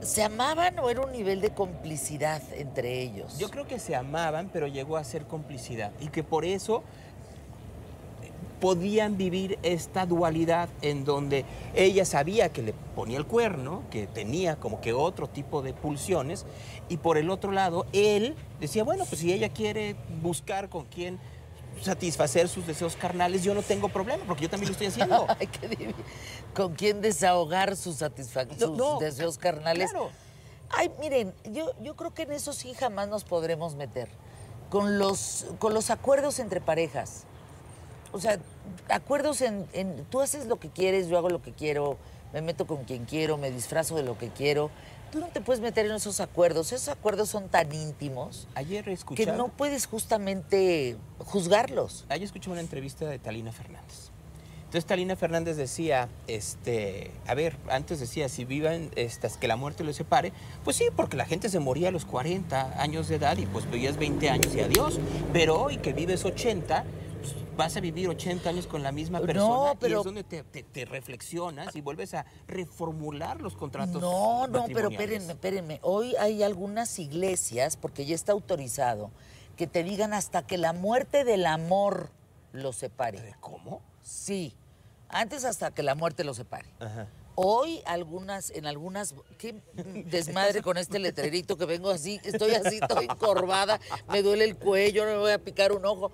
¿se amaban o era un nivel de complicidad entre ellos?
Yo creo que se amaban, pero llegó a ser complicidad. Y que por eso, podían vivir esta dualidad en donde ella sabía que le ponía el cuerno, que tenía como que otro tipo de pulsiones, y por el otro lado, él decía, bueno, pues si ella quiere buscar con quién satisfacer sus deseos carnales, yo no tengo problema, porque yo también lo estoy haciendo.
Ay, qué. ¿Con quién desahogar sus, satisfac-
No,
sus
no.
deseos carnales?
Claro.
Ay, miren, yo, yo creo que en eso sí jamás nos podremos meter. Con los, con los acuerdos entre parejas. O sea, acuerdos en, en- Tú haces lo que quieres, yo hago lo que quiero, me meto con quien quiero, me disfrazo de lo que quiero. Tú no te puedes meter en esos acuerdos. Esos acuerdos son tan íntimos
Ayer escuché,
que no puedes justamente juzgarlos.
ayer escuché una entrevista de Talina Fernández. Entonces Talina Fernández decía, este, a ver, antes decía, si vivan estas, que la muerte los separe, pues sí, porque la gente se moría a los 40 años de edad y pues vivías 20 años y adiós. Pero hoy que vives 80, pues, vas a vivir 80 años con la misma
No,
persona y
pero-
es donde te, te- te reflexionas y vuelves a reformular los contratos.
No, no, pero espérenme, espérenme. Hoy hay algunas iglesias, porque ya está autorizado, que te digan hasta que la muerte del amor los separe.
¿Cómo?
Sí, antes hasta que la muerte los separe.
Ajá.
Hoy algunas, en algunas, qué desmadre con este letrerito que vengo así, estoy así, estoy encorvada, me duele el cuello, no me voy a picar un ojo.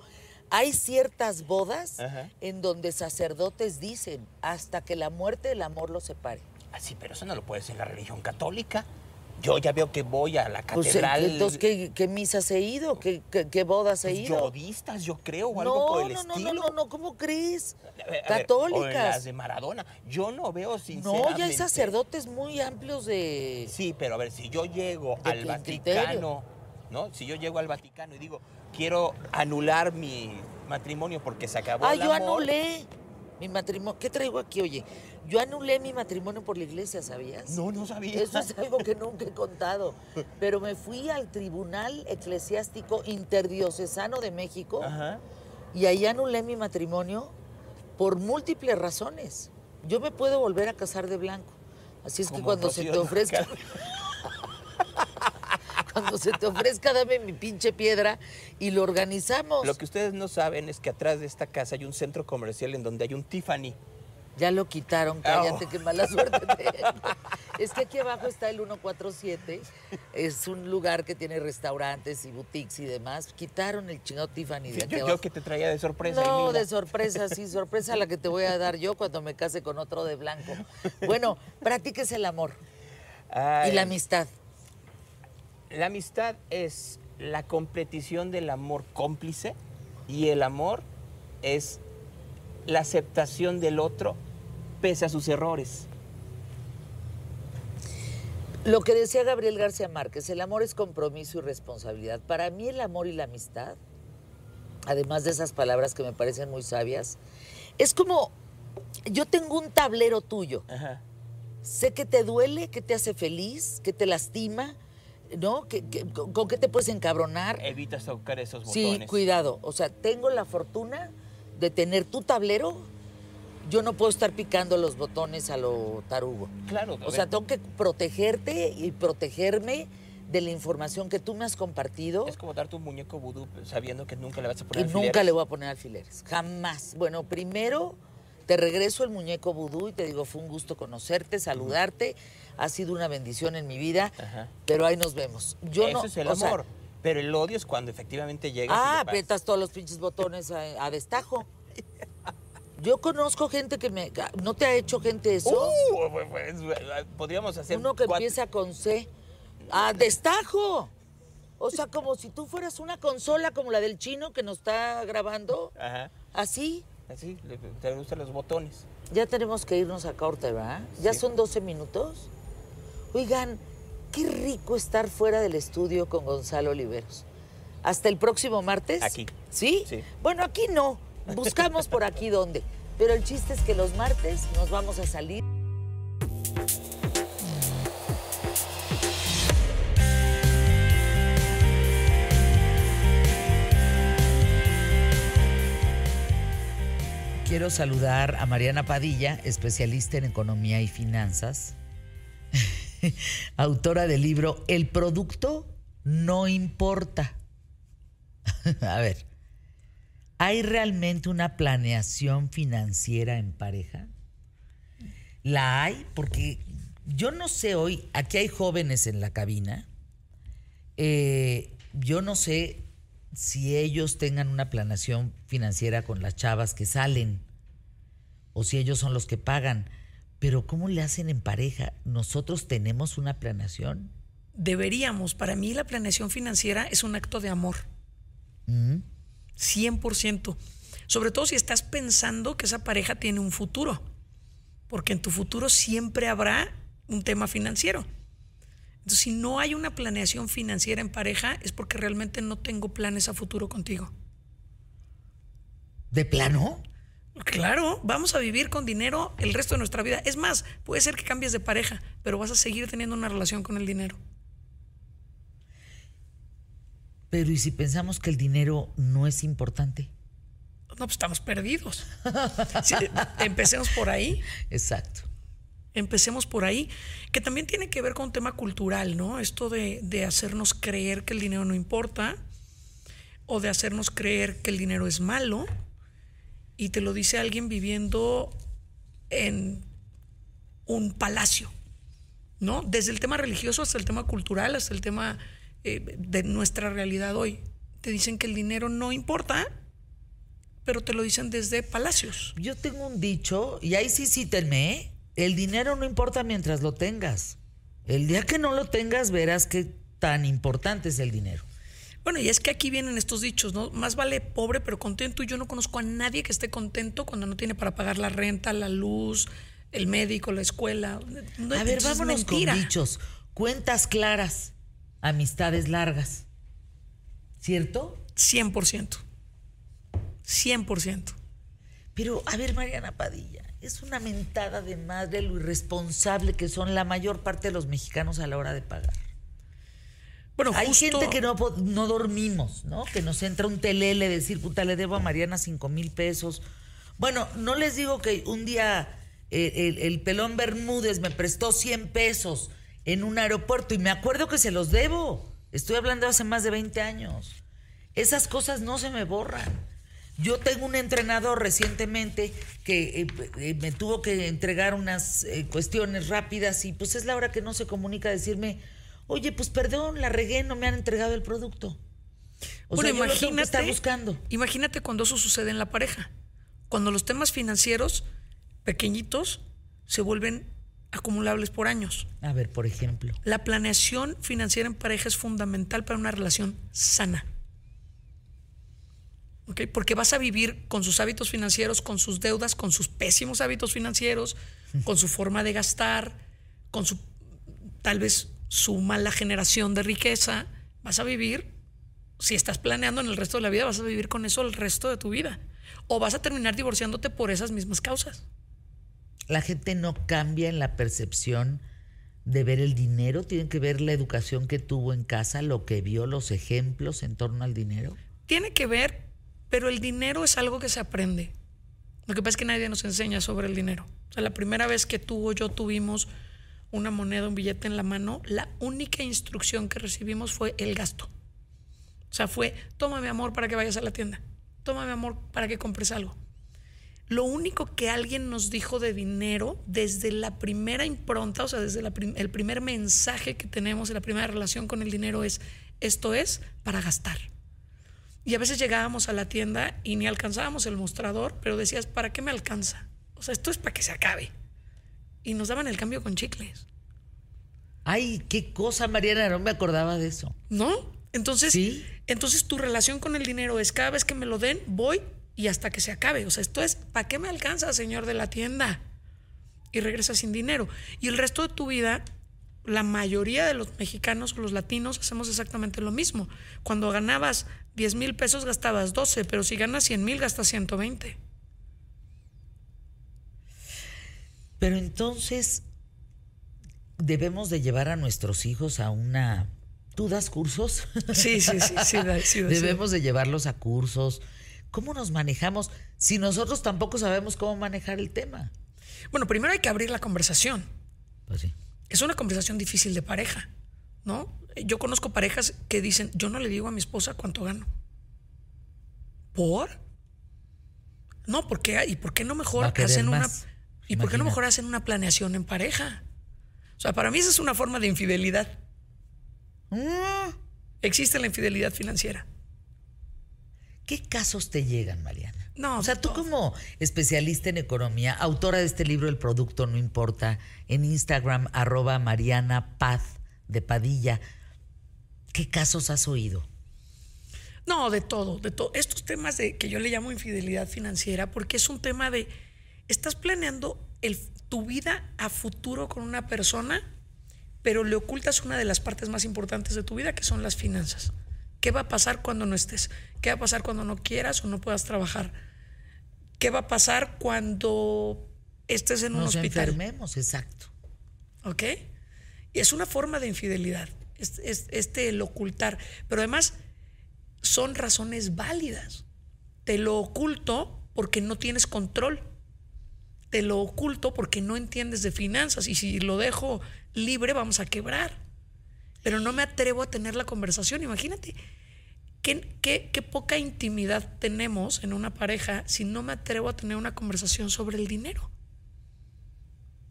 Hay ciertas bodas
Ajá.
en donde sacerdotes dicen hasta que la muerte del amor los separe.
Ah, sí, pero eso no lo puedes en la religión católica. Yo ya veo que voy a la
Pues,
catedral.
entonces, ¿qué, qué misas he ido? ¿Qué, qué, qué bodas he
pues,
ido?
Yodistas, yo creo, o algo
no,
por el
no, no,
estilo.
no, no, no, ¿cómo crees?
A ver, ver, O en
Católicas.
las de Maradona. Yo no veo sinceramente.
no, ya hay sacerdotes muy amplios de...
Sí, pero a ver, si yo llego al Vaticano,
criterio.
¿no? Si yo llego al Vaticano y digo, quiero anular mi matrimonio porque se acabó
Ah,
el
yo anulé mi matrimonio. ¿Qué traigo aquí, oye? Yo anulé mi matrimonio por la iglesia, ¿sabías?
No, no sabía.
Eso es algo que nunca he contado. Pero me fui al Tribunal Eclesiástico Interdiocesano de México
Ajá.
y ahí anulé mi matrimonio por múltiples razones. Yo me puedo volver a casar de blanco. Así es que cuando se te ofrezca... Cuando se te ofrezca, dame mi pinche piedra y lo organizamos.
Lo que ustedes no saben es que atrás de esta casa hay un centro comercial en donde hay un Tiffany.
Ya lo quitaron, cállate,
Oh.
qué mala suerte. Es que aquí abajo está el 147, es un lugar que tiene restaurantes y boutiques y demás. Quitaron el chingado Tiffany de
Sí,
aquí
yo, yo
abajo.
que te traía de sorpresa.
No,
y
de sorpresa, sí, sorpresa la que te voy a dar yo cuando me case con otro de blanco. Bueno, practiques el amor
Ay,
y la amistad.
La amistad es la competición del amor cómplice y el amor es la aceptación del otro pese a sus errores.
Lo que decía Gabriel García Márquez, el amor es compromiso y responsabilidad. Para mí el amor y la amistad, además de esas palabras que me parecen muy sabias, es como, yo tengo un tablero tuyo.
Ajá.
Sé que te duele, que te hace feliz, que te lastima, ¿no? Que, que- con, con qué te puedes encabronar.
Evitas tocar esos
Sí,
botones.
cuidado. O sea, tengo la fortuna de tener tu tablero. Yo no puedo estar picando los botones a lo tarugo.
Claro,
O sea, tengo que protegerte y protegerme de la información que tú me has compartido.
es como darte un muñeco vudú sabiendo que nunca le vas a poner
nunca
alfileres.
le voy a poner alfileres. Jamás. Bueno, primero te regreso el muñeco vudú y te digo, fue un gusto conocerte, saludarte. Ha sido una bendición en mi vida,
Ajá.
pero ahí nos vemos. Yo
Eso
no,
es el
o sea,
amor. pero el odio es cuando efectivamente llegas y
ah,
pasas.
aprietas todos los pinches botones a, a destajo. Yo conozco gente que me... ¿No te ha hecho gente eso?
Uh, pues, pues, podríamos hacer
Uno que
cuatro-
empieza con C. ¡A destajo! O sea, como si tú fueras una consola como la del chino que nos está grabando.
Ajá.
Así.
Así, le- te gustan los botones.
Ya tenemos que irnos a corte, ¿verdad? Ya
Sí.
son 12 minutos. Oigan, qué rico estar fuera del estudio con Gonzalo Oliveros. Hasta el próximo martes.
Aquí.
¿Sí?
Sí.
Bueno, aquí no. Buscamos por aquí dónde. Pero el chiste es que los martes nos vamos a salir. Quiero saludar a Mariana Padilla, especialista en economía y finanzas, autora del libro El producto no importa. a ver, ¿Hay realmente una planeación financiera en pareja? ¿La hay? Porque yo no sé hoy, aquí hay jóvenes en la cabina, eh, yo no sé si ellos tengan una planeación financiera con las chavas que salen o si ellos son los que pagan. Pero ¿cómo le hacen en pareja? ¿Nosotros tenemos una planeación?
Deberíamos. Para mí la planeación financiera es un acto de amor. 100%. Sobre todo si estás pensando que esa pareja tiene un futuro. Porque en tu futuro siempre habrá un tema financiero. Entonces, si no hay una planeación financiera en pareja, es porque realmente no tengo planes a futuro contigo.
¿De plano?
Claro, vamos a vivir con dinero el resto de nuestra vida. Es más, puede ser que cambies de pareja, pero vas a seguir teniendo una relación con el dinero.
Pero ¿y si pensamos que el dinero no es importante?
No, pues estamos perdidos. Sí, empecemos por ahí.
Exacto.
Empecemos por ahí, que también tiene que ver con un tema cultural, ¿no? Esto de, de hacernos creer que el dinero no importa o de hacernos creer que el dinero es malo y te lo dice alguien viviendo en un palacio, ¿no? Desde el tema religioso hasta el tema cultural, hasta el tema eh, de nuestra realidad hoy. Te dicen que el dinero no importa, pero te lo dicen desde palacios.
Yo tengo un dicho, y ahí sí cítenme, ¿eh? El dinero no importa mientras lo tengas. El día que no lo tengas verás qué tan importante es el dinero.
Bueno, y es que aquí vienen estos dichos, ¿no? Más vale pobre pero contento. Y yo no conozco a nadie que esté contento cuando no tiene para pagar la renta, la luz, el médico, la escuela. No,
A ver, vámonos
mentira.
con dichos. Cuentas claras, amistades largas. ¿Cierto?
100%. 100%.
Pero, a ver, Mariana Padilla, es una mentada de madre lo irresponsable que son la mayor parte de los mexicanos a la hora de pagar.
Bueno,
Hay
justo-
gente que no, no dormimos, ¿no? Que nos entra un telele decir, puta, le debo a Mariana cinco mil pesos. Bueno, no les digo que un día eh, el, el pelón Bermúdez me prestó 100 pesos en un aeropuerto y me acuerdo que se los debo. Estoy hablando hace más de 20 años. Esas cosas no se me borran. Yo tengo un entrenador recientemente que eh, eh, me tuvo que entregar unas eh, cuestiones rápidas y pues es la hora que no se comunica a decirme, oye, pues perdón, la regué, no me han entregado el producto. O
bueno,
sea, que
imagínate,
estar buscando.
imagínate cuando eso sucede en la pareja. Cuando los temas financieros pequeñitos se vuelven acumulables por años.
A ver, por ejemplo.
La planeación financiera en pareja es fundamental para una relación sana. Porque vas a vivir con sus hábitos financieros, con sus deudas, con sus pésimos hábitos financieros, con su forma de gastar, con su tal vez su mala generación de riqueza. Vas a vivir, si estás planeando en el resto de la vida, vas a vivir con eso el resto de tu vida. O vas a terminar divorciándote por esas mismas causas.
La gente no cambia en la percepción de ver el dinero, tienen que ver la educación que tuvo en casa, lo que vio, los ejemplos en torno al dinero.
Tiene que ver, pero el dinero es algo que se aprende. Lo que pasa es que nadie nos enseña sobre el dinero. O sea, la primera vez que tú o yo tuvimos una moneda, un billete en la mano, la única instrucción que recibimos fue el gasto. O sea, fue, toma mi amor para que vayas a la tienda. Toma mi amor para que compres algo. Lo único que alguien nos dijo de dinero desde la primera impronta, o sea, desde el primer mensaje que tenemos en la primera relación con el dinero es, esto es para gastar. Y a veces llegábamos a la tienda y ni alcanzábamos el mostrador, pero decías, ¿para qué me alcanza? O sea, esto es para que se acabe. Y nos daban el cambio con chicles,
Ay, qué cosa, Mariana, no me acordaba de eso.
¿no? Entonces,
Sí.
entonces tu relación con el dinero es cada vez que me lo den, voy y hasta que se acabe. O sea, esto es, ¿para qué me alcanza, señor de la tienda? Y regresas sin dinero. Y el resto de tu vida, la mayoría de los mexicanos los latinos hacemos exactamente lo mismo. Cuando ganabas 10 mil pesos, gastabas 12, pero si ganas 100 mil, gastas 120.
Pero entonces debemos de llevar a nuestros hijos a una... ¿Tú das cursos?
Sí, sí, sí, sí, sí.
Debemos de llevarlos a cursos. ¿Cómo nos manejamos si nosotros tampoco sabemos cómo manejar el tema?
Bueno, primero hay que abrir la conversación.
Pues sí.
Es una conversación difícil de pareja, ¿no? Yo conozco parejas que dicen, yo no le digo a mi esposa cuánto gano. ¿Por? No, ¿por qué? ¿Y por qué no mejor hacen una
más.
¿Y por qué no mejor hacen una planeación en pareja? O sea, para mí esa es una forma de infidelidad.
Mm.
Existe la infidelidad financiera.
¿Qué casos te llegan, Mariana?
No,
O sea, tú como especialista en economía, autora de este libro El producto no importa, en Instagram arroba Mariana Paz de Padilla, ¿qué casos has oído?
No, de todo, de todo. Estos temas de que yo le llamo infidelidad financiera, porque es un tema de estás planeando el, tu vida a futuro con una persona, pero le ocultas una de las partes más importantes de tu vida, que son las finanzas. ¿Qué va a pasar cuando no estés? ¿Qué va a pasar cuando no quieras o no puedas trabajar? ¿Qué va a pasar cuando estés en un
Nos
hospital?
enfermemos, exacto.
¿Ok? Y es una forma de infidelidad, es- es- este el ocultar. Pero además son razones válidas. Te lo oculto porque no tienes control. Te lo oculto porque no entiendes de finanzas. Y si lo dejo libre, vamos a quebrar. Pero no me atrevo a tener la conversación. Imagínate qué, qué- qué poca intimidad tenemos en una pareja si no me atrevo a tener una conversación sobre el dinero.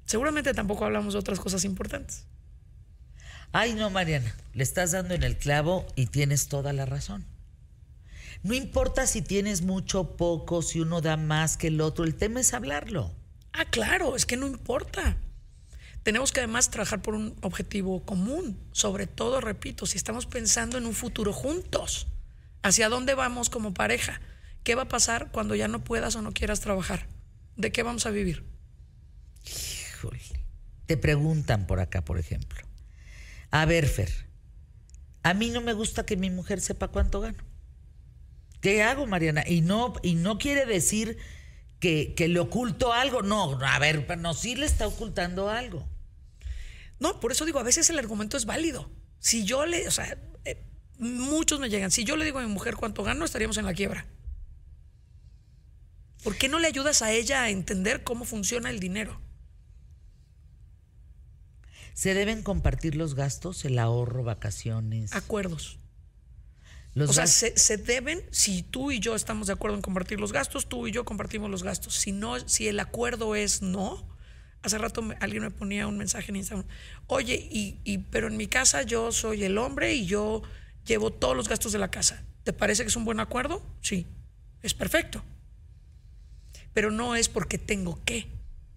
Seguramente tampoco hablamos de otras cosas importantes.
Ay, no, Mariana, le estás dando en el clavo y tienes toda la razón. No importa si tienes mucho o poco, si uno da más que el otro, el tema es hablarlo.
Ah, claro, es que no importa. Tenemos que además trabajar por un objetivo común, sobre todo, repito, si estamos pensando en un futuro juntos, hacia dónde vamos como pareja, qué va a pasar cuando ya no puedas o no quieras trabajar, de qué vamos a vivir.
Híjole. Te preguntan por acá, por ejemplo. A ver, Fer, a mí no me gusta que mi mujer sepa cuánto gano. ¿Qué hago, Mariana? Y no, y no quiere decir que, que le oculto algo. No, a ver, pero no, sí le está ocultando algo.
No, por eso digo, a veces el argumento es válido. Si yo le, o sea, eh, muchos me llegan, si yo le digo a mi mujer cuánto gano, estaríamos en la quiebra. ¿Por qué no le ayudas a ella a entender cómo funciona el dinero?
¿Se deben compartir los gastos, el ahorro, vacaciones?
Acuerdos.
Los
o sea, se, se deben, si tú y yo estamos de acuerdo en compartir los gastos, tú y yo compartimos los gastos. Si no, si el acuerdo es no, hace rato me- alguien me ponía un mensaje en Instagram, oye, y, y- pero en mi casa yo soy el hombre y yo llevo todos los gastos de la casa. ¿Te parece que es un buen acuerdo? Sí, es perfecto. Pero no es porque tengo que.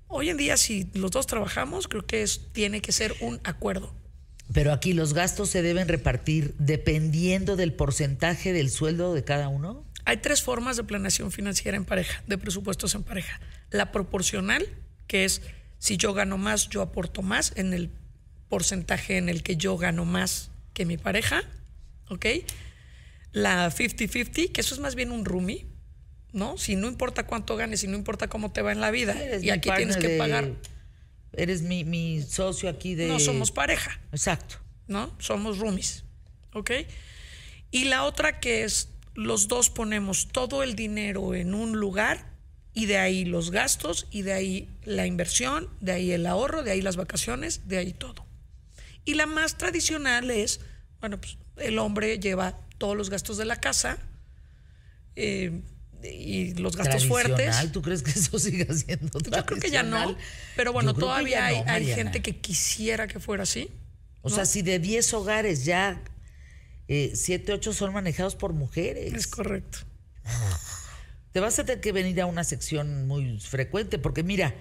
Hoy en día, si los dos trabajamos, creo que es, tiene que ser un acuerdo.
Pero aquí los gastos se deben repartir dependiendo del porcentaje del sueldo de cada uno.
Hay tres formas de planeación financiera en pareja, de presupuestos en pareja. La proporcional, que es si yo gano más, yo aporto más en el porcentaje en el que yo gano más que mi pareja, ¿ok? La 50-50, que eso es más bien un roomie, ¿no? Si no importa cuánto ganes, si no importa cómo te va en la vida,
Eres
y aquí tienes que
de-
pagar,
Eres mi, mi socio aquí de.
no somos pareja.
Exacto.
¿no? Somos roomies, ¿ok? Y la otra que es, los dos ponemos todo el dinero en un lugar y de ahí los gastos y de ahí la inversión, de ahí el ahorro, de ahí las vacaciones, de ahí todo. Y la más tradicional es, bueno, pues el hombre lleva todos los gastos de la casa eh, y los gastos fuertes.
Tradicional, ¿Tú crees que eso siga siendo
Yo creo que ya no,
tradicional?
pero bueno, todavía hay,
no,
hay
Mariana.
gente que quisiera que fuera así.
O sea, si de 10 hogares ya 7, 8 son manejados por mujeres.
Es correcto.
Te vas a tener que venir a una sección muy frecuente, porque mira,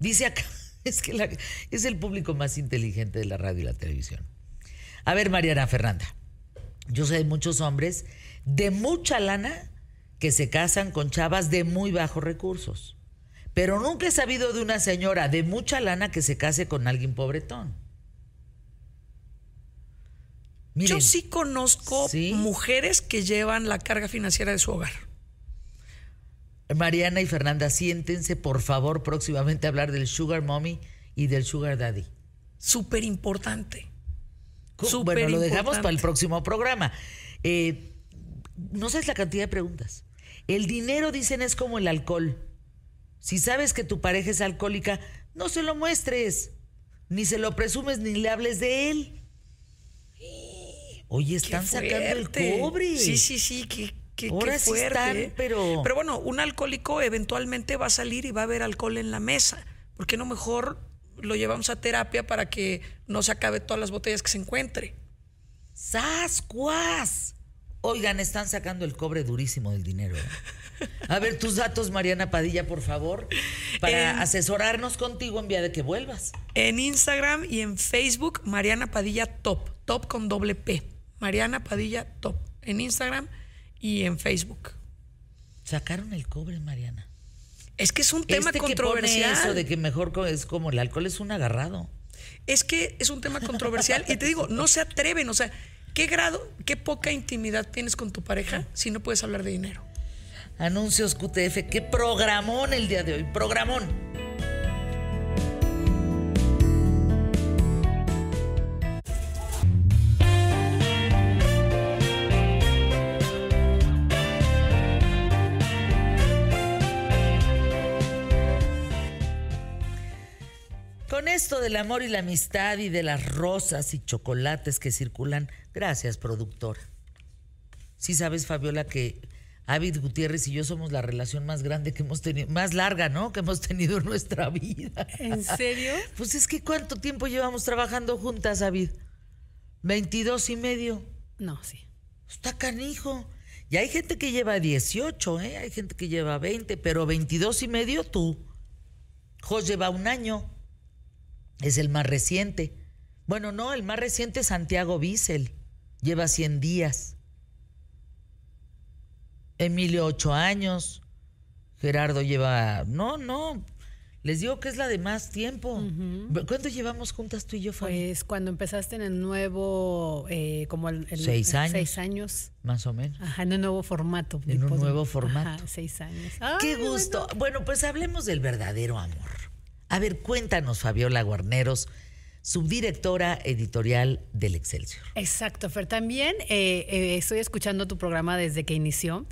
dice acá, es que la- es el público más inteligente de la radio y la televisión. A ver, Mariana Fernanda, yo sé de muchos hombres de mucha lana que se casan con chavas de muy bajos recursos, pero nunca he sabido de una señora de mucha lana que se case con alguien pobretón. Miren,
Yo sí conozco
¿Sí?
mujeres que llevan la carga financiera de su hogar.
Mariana y Fernanda, siéntense, por favor, próximamente a hablar del Sugar Mommy y del Sugar Daddy.
Súper importante. Súper
Bueno, lo dejamos para el próximo programa. Eh, no sabes la cantidad de preguntas. El dinero, dicen, es como el alcohol. Si sabes que tu pareja es alcohólica, no se lo muestres. Ni se lo presumes ni le hables de él. Oye, están sacando el cobre.
Sí, sí, sí. Qué, Qué,
Ahora
qué
sí
fuerte,
están,
¿eh?
pero-
Pero bueno, un alcohólico eventualmente va a salir y va a haber alcohol en la mesa. ¿Por qué no mejor lo llevamos a terapia para que no se acabe todas las botellas que se encuentre?
¡Sascuas! Oigan, están sacando el cobre durísimo del dinero. ¿eh? A ver, tus datos, Mariana Padilla, por favor, para
En-
asesorarnos contigo en vía de que vuelvas.
En Instagram y en Facebook, Mariana Padilla Top. Top con doble P. Mariana Padilla Top. En Instagram y en Facebook.
Sacaron el cobre, Mariana.
Es que es un tema
este
controversial.
Que pone eso de que mejor es como el alcohol es un agarrado.
Es que es un tema controversial y te digo, no se atreven, o sea, ¿qué grado, qué poca intimidad tienes con tu pareja si no puedes hablar de dinero?
Anuncios QTF, qué programón el día de hoy, programón. Con esto del amor y la amistad y de las rosas y chocolates que circulan, gracias, productora. Sí sabes, Fabiola, que Avid Gutiérrez y yo somos la relación más grande que hemos tenido, más larga, ¿no? Que hemos tenido en nuestra vida.
¿En serio?
Pues es que ¿cuánto tiempo llevamos trabajando juntas, Avid? 22 y medio.
No, sí.
Está canijo. Y hay gente que lleva 18, ¿eh? Hay gente que lleva 20, pero 22 y medio tú. Jos lleva un año. Es el más reciente. Bueno, no, el más reciente es Santiago Bissell. Lleva 100 días. Emilio, 8 años. Gerardo lleva. No, no. Les digo que es la de más tiempo. ¿Cuánto llevamos juntas tú y yo, Fabi?
Pues cuando empezaste en el nuevo, eh, como el, el-
Seis años.
Seis años.
Más o menos.
Ajá, en un nuevo formato.
En un nuevo formato.
Ajá, seis años.
Qué gusto. Bueno. pues hablemos del verdadero amor. A ver, cuéntanos, Fabiola Guarneros, subdirectora editorial del Excelsior.
Exacto, Fer. También eh, eh, estoy escuchando tu programa desde que inició.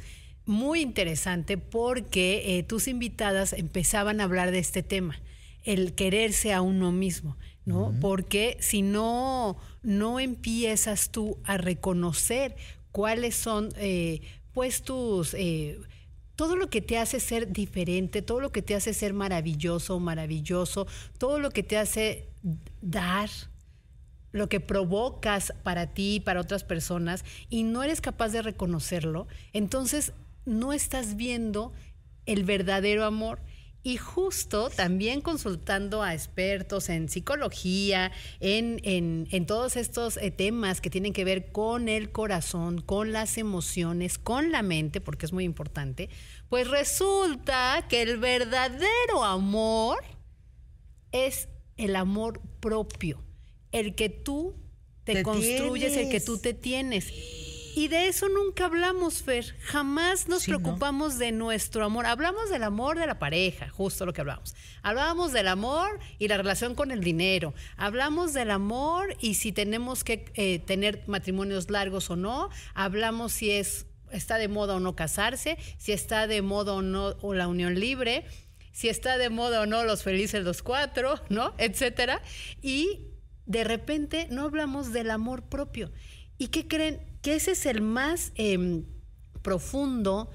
Muy interesante porque eh, tus invitadas empezaban a hablar de este tema, el quererse a uno mismo, ¿no? Porque si no, no empiezas tú a reconocer cuáles son, pues, tus... todo lo que te hace ser diferente, todo lo que te hace ser maravilloso, maravilloso, todo lo que te hace dar, lo que provocas para ti y para otras personas y no eres capaz de reconocerlo, entonces no estás viendo el verdadero amor. Y justo también consultando a expertos en psicología, en, en- en todos estos eh, temas que tienen que ver con el corazón, con las emociones, con la mente, porque es muy importante, pues resulta que el verdadero amor es el amor propio, el que tú te,
Te
construyes, el que tú te tienes. Y de eso nunca hablamos, Fer. Jamás nos
Sí, ¿no?
preocupamos de nuestro amor. Hablamos del amor de la pareja, justo lo que hablamos. Hablábamos del amor y la relación con el dinero. Hablamos del amor y si tenemos que eh, tener matrimonios largos o no. Hablamos si es está de moda o no casarse, si está de moda o no o la unión libre, si está de moda o no los felices los cuatro, ¿no? Etcétera. Y de repente no hablamos del amor propio. ¿Y qué creen? Que ese es el más em, profundo,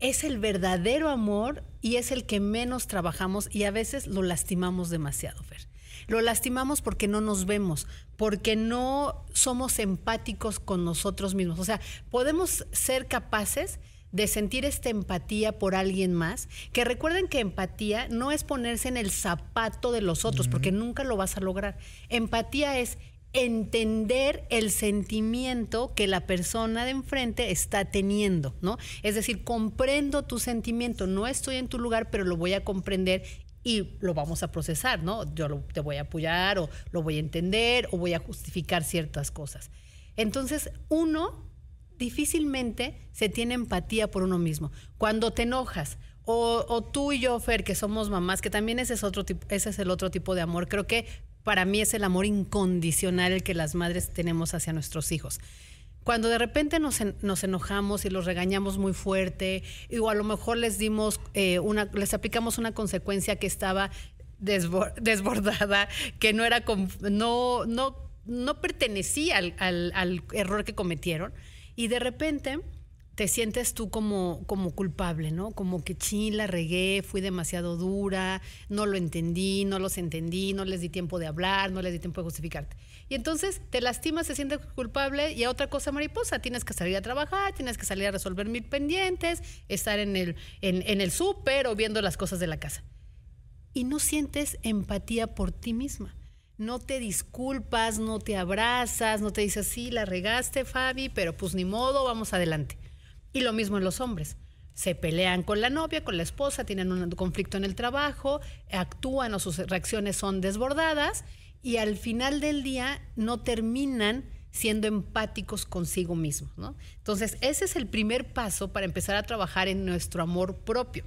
es el verdadero amor y es el que menos trabajamos y a veces lo lastimamos demasiado, Fer. Lo lastimamos porque no nos vemos, porque no somos empáticos con nosotros mismos. O sea, podemos ser capaces de sentir esta empatía por alguien más, que recuerden que empatía no es ponerse en el zapato de los otros, porque nunca lo vas a lograr. Empatía es entender el sentimiento que la persona de enfrente está teniendo, ¿no? Es decir, comprendo tu sentimiento, no estoy en tu lugar, pero lo voy a comprender y lo vamos a procesar, ¿no? Yo te voy a apoyar o lo voy a entender o voy a justificar ciertas cosas. Entonces, uno difícilmente se tiene empatía por uno mismo. Cuando te enojas, o, tú y yo, Fer, que somos mamás, que también ese es, otro ese es el otro tipo de amor, creo que para mí es el amor incondicional el que las madres tenemos hacia nuestros hijos. Cuando de repente nos, en- nos enojamos y los regañamos muy fuerte, o a lo mejor les dimos eh, una, les aplicamos una consecuencia que estaba desbor- desbordada, que no era no, no, no pertenecía al error que cometieron, y de repente te sientes tú como, como culpable, ¿no? Como que chin, la regué, fui demasiado dura, no lo entendí, no los entendí, no les di tiempo de hablar, no les di tiempo de justificarte. Y entonces te lastimas, te sientes culpable y a otra cosa mariposa, tienes que salir a trabajar, tienes que salir a resolver mil pendientes, estar en el, en, en el súper o viendo las cosas de la casa. Y no sientes empatía por ti misma no te disculpas, no te abrazas, no te dices, sí, la regaste, Fabi, pero pues ni modo, vamos adelante. Y lo mismo en los hombres. Se pelean con la novia, con la esposa, tienen un conflicto en el trabajo, actúan o sus reacciones son desbordadas y al final del día no terminan siendo empáticos consigo mismos. Entonces, ese es el primer paso para empezar a trabajar en nuestro amor propio.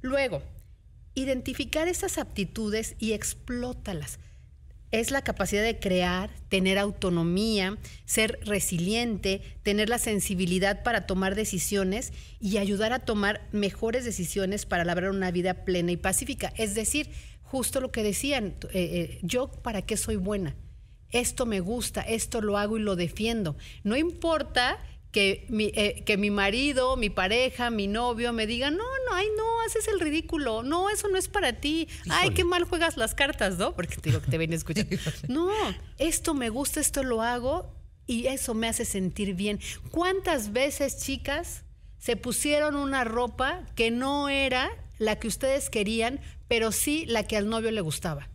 Luego, identificar esas aptitudes y explótalas es la capacidad de crear, tener autonomía, ser resiliente, tener la sensibilidad para tomar decisiones y ayudar a tomar mejores decisiones para labrar una vida plena y pacífica. Es decir, justo lo que decían, eh, eh, yo para qué soy buena, esto me gusta, esto lo hago y lo defiendo. No importa que mi, eh, que mi marido, mi pareja, mi novio me digan, no, no, ay, no, haces el ridículo, no, eso no es para ti, ay, qué mal juegas las cartas, ¿no? Porque te digo que te ven a escuchar. no, esto me gusta, esto lo hago y eso me hace sentir bien. ¿Cuántas veces, chicas, se pusieron una ropa que no era la que ustedes querían, pero sí la que al novio le gustaba?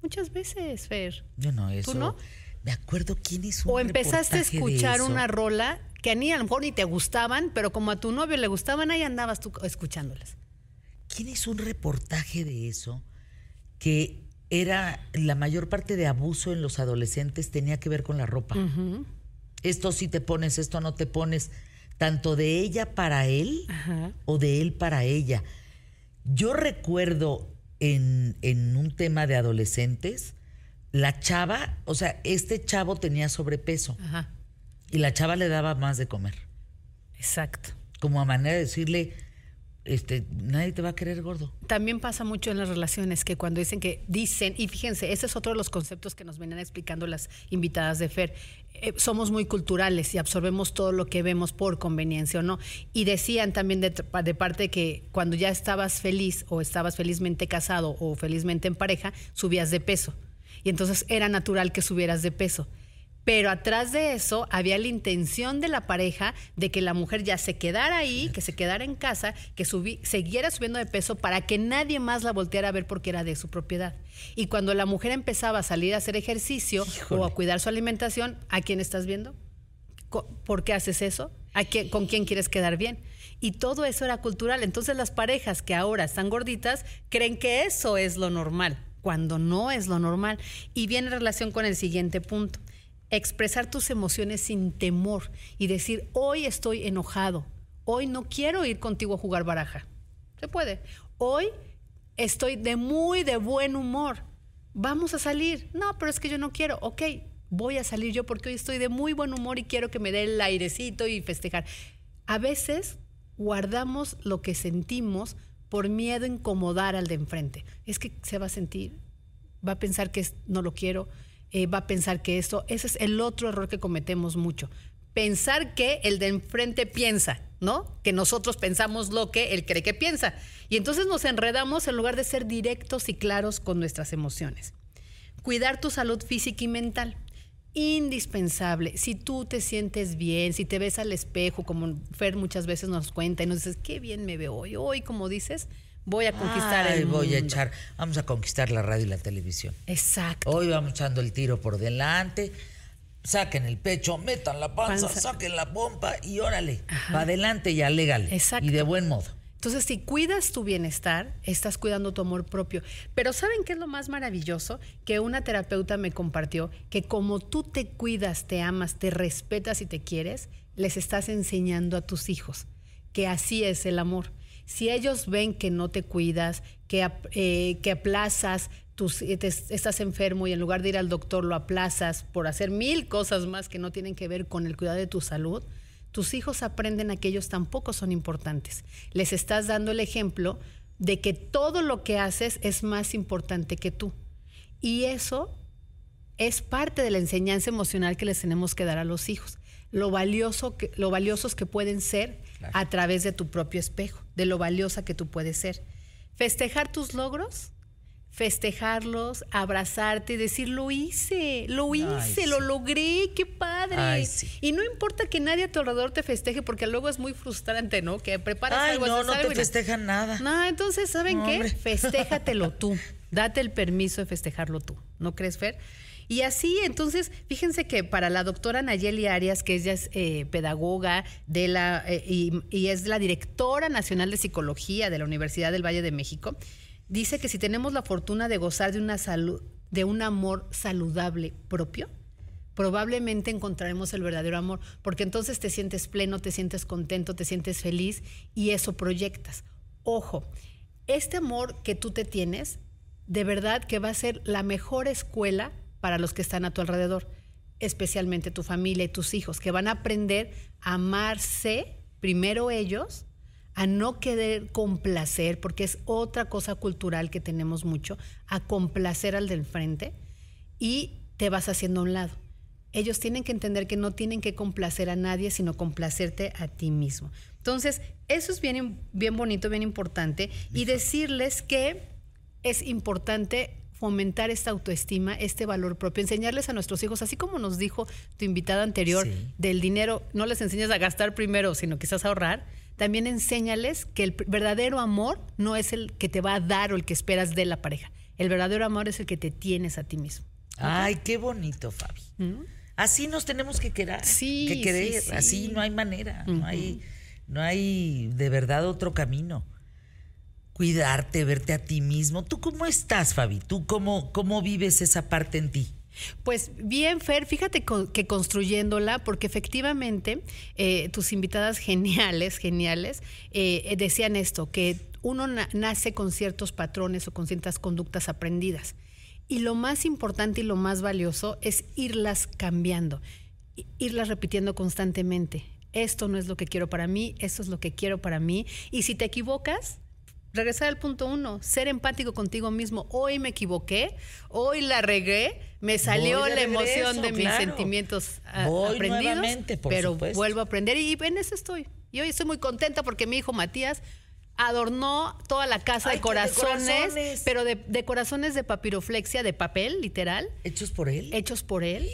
Muchas veces, Fer.
Yo no, eso.
¿Tú no?
Me acuerdo quién hizo
O
un
empezaste a escuchar una rola que a ni a lo mejor ni te gustaban, pero como a tu novio le gustaban, ahí andabas tú escuchándolas.
¿Quién hizo un reportaje de eso? Que era la mayor parte de abuso en los adolescentes tenía que ver con la ropa. Esto sí te pones, esto no te pones. Tanto de ella para él
Ajá.
o de él para ella. Yo recuerdo en, en un tema de adolescentes, la chava, o sea, este chavo tenía sobrepeso
Ajá.
y la chava le daba más de comer.
Exacto.
Como a manera de decirle, este, nadie te va a querer gordo.
También pasa mucho en las relaciones que cuando dicen que dicen, y fíjense, ese es otro de los conceptos que nos venían explicando las invitadas de Fer. eh, somos muy culturales y absorbemos todo lo que vemos por conveniencia o no. Y decían también de, de parte que cuando ya estabas feliz o estabas felizmente casado o felizmente en pareja, subías de peso. Y entonces era natural que subieras de peso. Pero atrás de eso había la intención de la pareja de que la mujer ya se quedara ahí, que se quedara en casa, que subi- siguiera subiendo de peso para que nadie más la volteara a ver porque era de su propiedad. Y cuando la mujer empezaba a salir a hacer ejercicio o a cuidar su alimentación, ¿a quién estás viendo? ¿Por qué haces eso? ¿A quién- ¿Con quién quieres quedar bien? Y todo eso era cultural. Entonces las parejas que ahora están gorditas creen que eso es lo normal, cuando no es lo normal. Y viene en relación con el siguiente punto. Expresar tus emociones sin temor y decir, hoy estoy enojado, hoy no quiero ir contigo a jugar baraja. Se puede. Hoy estoy de muy de buen humor. Vamos a salir. No, pero es que yo no quiero. Ok, voy a salir yo porque hoy estoy de muy buen humor y quiero que me dé el airecito y festejar. A veces guardamos lo que sentimos por miedo a incomodar al de enfrente. Es que se va a sentir, va a pensar que no lo quiero, eh, va a pensar que esto, ese es el otro error que cometemos mucho. Pensar que el de enfrente piensa, ¿no? Que nosotros pensamos lo que él cree que piensa. Y entonces nos enredamos en lugar de ser directos y claros con nuestras emociones. Cuidar tu salud física y mental. Indispensable. Si tú te sientes bien, si te ves al espejo, como Fer muchas veces nos cuenta y nos dices, qué bien me veo hoy. Hoy, como dices, voy a conquistar
Ay,
el
voy a
mundo".
echar, vamos a conquistar la radio y la televisión.
Exacto.
Hoy vamos echando el tiro por delante. Saquen el pecho, metan la panza,
Panza.
saquen la pompa y órale, para adelante y alégale.
Exacto.
Y de buen modo.
Entonces, si cuidas tu bienestar, estás cuidando tu amor propio. Pero ¿saben qué es lo más maravilloso? Que una terapeuta me compartió que como tú te cuidas, te amas, te respetas y te quieres, les estás enseñando a tus hijos que así es el amor. Si ellos ven que no te cuidas, que, eh, que aplazas, tus, eh, estás enfermo y en lugar de ir al doctor lo aplazas por hacer mil cosas más que no tienen que ver con el cuidado de tu salud, tus hijos aprenden a que ellos tampoco son importantes. Les estás dando el ejemplo de que todo lo que haces es más importante que tú. Y eso es parte de la enseñanza emocional que les tenemos que dar a los hijos. lo, valioso que, lo valiosos que pueden ser a través de tu propio espejo, de lo valiosa que tú puedes ser. Festejar tus logros, festejarlos, abrazarte y decir, lo hice, lo hice, lo logré, qué padre.
Ay, sí.
Y no importa que nadie a tu alrededor te festeje, porque luego es muy frustrante, ¿no? Que preparas
Ay,
algo
no, no te festejan nada.
no, entonces, ¿saben
No,
qué?
hombre.
Festéjatelo tú. Date el permiso de festejarlo tú. ¿No crees, Fer? Y así, entonces, fíjense que para la doctora Nayeli Arias, que ella es eh, pedagoga de la, eh, y, y es la directora nacional de psicología de la Universidad del Valle de México, dice que si tenemos la fortuna de gozar de una salud, de un amor saludable propio, probablemente encontraremos el verdadero amor, porque entonces te sientes pleno, te sientes contento, te sientes feliz y eso proyectas. Ojo, este amor que tú te tienes, de verdad que va a ser la mejor escuela para los que están a tu alrededor, especialmente tu familia y tus hijos, que van a aprender a amarse primero ellos, a no querer complacer, porque es otra cosa cultural que tenemos mucho, a complacer al del frente y te vas haciendo a un lado. Ellos tienen que entender que no tienen que complacer a nadie, sino complacerte a ti mismo. Entonces, eso es bien, bien bonito, bien importante. Y decirles que es importante fomentar esta autoestima, este valor propio, enseñarles a nuestros hijos, así como nos dijo tu invitada anterior,
Sí.
del dinero, no les enseñas a gastar primero, sino quizás a ahorrar, también enséñales que el verdadero amor no es el que te va a dar o el que esperas de la pareja. El verdadero amor es el que te tienes a ti mismo.
Ay, qué bonito, Fabi. Así nos tenemos que querer.
Sí,
que querer.
sí, sí.
Así no hay manera. No hay, no hay de verdad otro camino. Cuidarte, verte a ti mismo. ¿Tú cómo estás, Fabi? ¿Tú cómo, cómo vives esa parte en ti?
Pues bien, Fer, fíjate que construyéndola, porque efectivamente eh, tus invitadas geniales, geniales, eh, eh, decían esto, que uno na- nace con ciertos patrones o con ciertas conductas aprendidas. Y lo más importante y lo más valioso es irlas cambiando, irlas repitiendo constantemente. Esto no es lo que quiero para mí, esto es lo que quiero para mí. Y si te equivocas, regresar al punto uno, ser empático contigo mismo. Hoy me equivoqué, hoy la regué, me salió la emoción de mis sentimientos ah,
Voy
aprendidos,
por
pero
supuesto.
vuelvo a aprender y en eso estoy. Y hoy estoy muy contenta porque mi hijo Matías adornó toda la casa
Ay,
de corazones, pero de, de corazones de papiroflexia, de papel, literal,
¿Hechos por él?
hechos por él.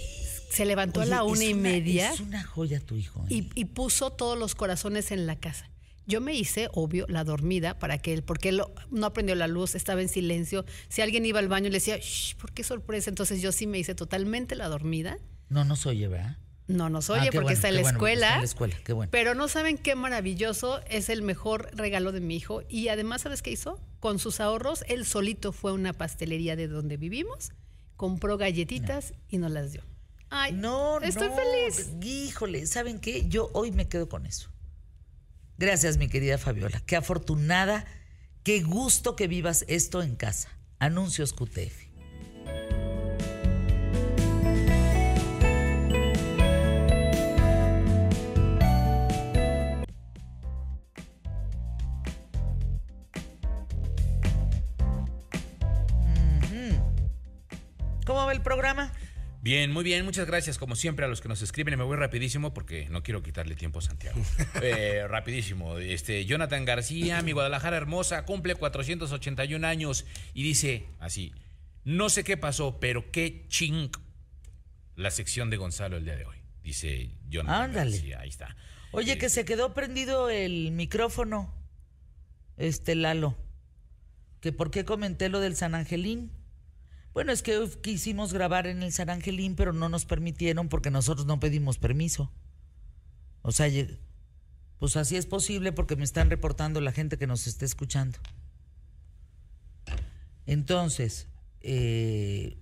Se levantó
Oye,
a la una y media
Es una joya tu hijo. ¿eh?
y, y puso todos los corazones en la casa. Yo me hice, obvio, la dormida para que él, porque él no aprendió la luz, estaba en silencio. Si alguien iba al baño le decía, Shh, ¿por qué sorpresa? Entonces yo sí me hice totalmente la dormida.
No nos oye, ¿verdad?
No nos
Ah,
oye porque
bueno,
está en la
bueno,
escuela.
está en la escuela, qué bueno.
Pero no saben qué maravilloso es el mejor regalo de mi hijo. Y además, ¿sabes qué hizo? Con sus ahorros, él solito fue a una pastelería de donde vivimos, compró galletitas y nos las dio. Ay,
No,
estoy
no,
feliz.
Híjole, ¿saben qué? Yo hoy me quedo con eso. Gracias, mi querida Fabiola. Qué afortunada, qué gusto que vivas esto en casa. Anuncios QTF. ¿Cómo va el programa?
Bien, muy bien, muchas gracias como siempre a los que nos escriben y me voy rapidísimo porque no quiero quitarle tiempo a Santiago. Eh, rapidísimo, este Jonathan García, mi Guadalajara hermosa, cumple 481 años y dice así, no sé qué pasó, pero qué ching la sección de Gonzalo el día de hoy, dice Jonathan
Ándale.
García, ahí está.
Oye,
Eh,
que se quedó prendido el micrófono, este Lalo. Que por qué comenté lo del San Angelín. Bueno, es que quisimos grabar en el San Angelín, pero no nos permitieron porque nosotros no pedimos permiso. O sea, pues así es posible porque me están reportando la gente que nos está escuchando. Entonces, eh,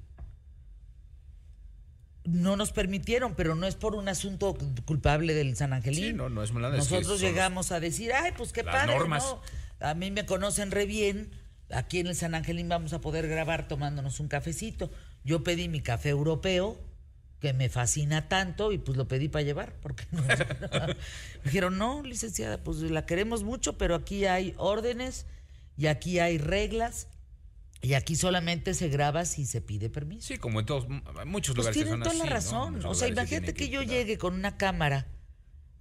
no nos permitieron, pero no es por un asunto culpable del San Angelín.
Sí, no, no es mala,
Nosotros llegamos a decir, ay, pues qué padre,
normas.
¿no? A mí me conocen re bien. Aquí en el San Angelín vamos a poder grabar tomándonos un cafecito. Yo pedí mi café europeo, que me fascina tanto, y pues lo pedí para llevar, porque no. Me dijeron, no, licenciada, pues la queremos mucho, pero aquí hay órdenes y aquí hay reglas Y aquí solamente se graba si se pide permiso.
Sí, como en todos, muchos
Pues
lugares que
tienen toda la
así, ¿no?
razón. O sea, imagínate que, yo llegue con una cámara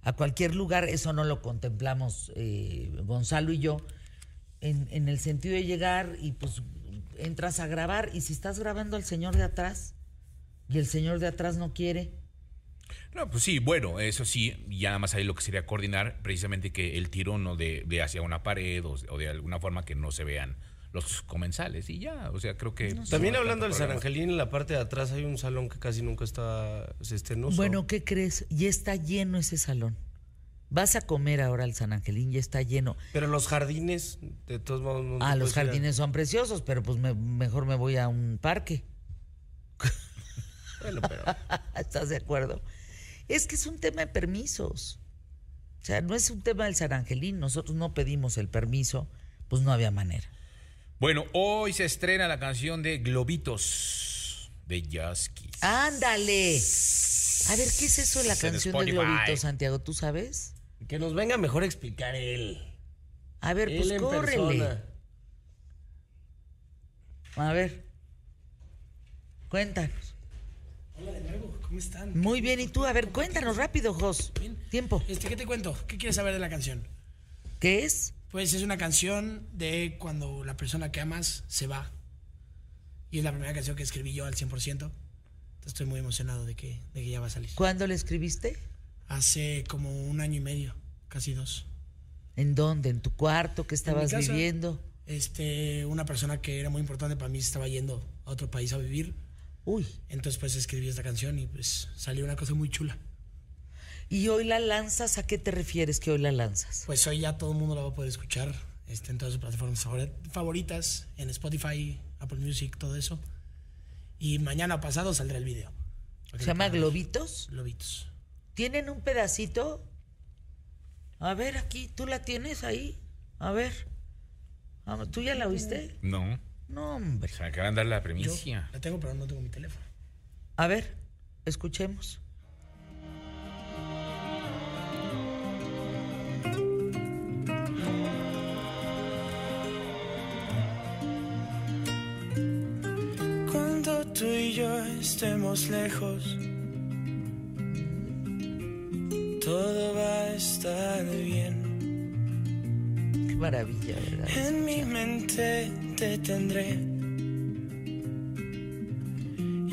a cualquier lugar, eso no lo contemplamos eh, Gonzalo y yo, en, en el sentido de llegar y pues entras a grabar y si estás grabando al señor de atrás y el señor de atrás no quiere,
No, pues sí, bueno, eso sí, ya nada más ahí lo que sería coordinar precisamente que el tiro no de, de hacia una pared o, o de alguna forma que no se vean los comensales y ya, o sea, creo que...
También
no hay
hablando del San. Angelín, en la parte de atrás hay un salón que casi nunca está, se está en uso.
Bueno, ¿qué crees? Ya está lleno ese salón. Vas a comer ahora al San Angelín, ya está lleno.
Pero los jardines, de todos modos... no
Ah, los
a-
jardines son preciosos, pero pues me- mejor me voy a un parque.
Bueno, pero...
¿Estás de acuerdo? Es que es un tema de permisos. O sea, no es un tema del San Angelín. Nosotros no pedimos el permiso, pues no había manera.
Bueno, hoy se estrena la canción de Globitos de Yaskis.
¡Ándale! A ver, ¿qué es eso de la canción de
Spotify.
Globito, Santiago? ¿Tú sabes?
Que nos venga mejor a explicar él.
A ver, pues
él en
córrele.
persona.
A ver. Cuéntanos.
Hola de nuevo, ¿cómo están?
Muy bien, ¿y tú? A ver, cuéntanos rápido, Jos.
Bien.
Tiempo.
Este, ¿Qué te cuento? ¿Qué quieres saber de la canción?
¿Qué es?
Pues es una canción de cuando la persona que amas se va. Y es la primera canción que escribí yo al 100%. Entonces estoy muy emocionado de que, de que ya va a salir.
¿Cuándo le escribiste?
Hace como un año y medio, casi dos.
¿En dónde? ¿En tu cuarto? ¿Qué estabas
casa,
viviendo?
Este, una persona que era muy importante para mí estaba yendo a otro país a vivir.
Uy.
Entonces pues escribí esta canción y pues salió una cosa muy chula.
¿Y hoy la lanzas? ¿A qué te refieres que hoy la lanzas?
Pues hoy ya todo el mundo la va a poder escuchar este, en todas sus plataformas favori- favoritas, en Spotify, Apple Music, todo eso. Y mañana pasado saldrá el video.
¿Se llama Globitos?
Globitos.
¿Tienen un pedacito? A ver, aquí, ¿tú la tienes ahí? A ver. Ah, ¿Tú ya la oíste?
No,
No, hombre.
se me acaban de dar la
Yo
primicia.
la tengo, pero no tengo mi teléfono.
A ver, escuchemos.
Cuando tú y yo estemos lejos, todo va a estar bien.
Qué maravilla, ¿verdad?
En mi mente te tendré.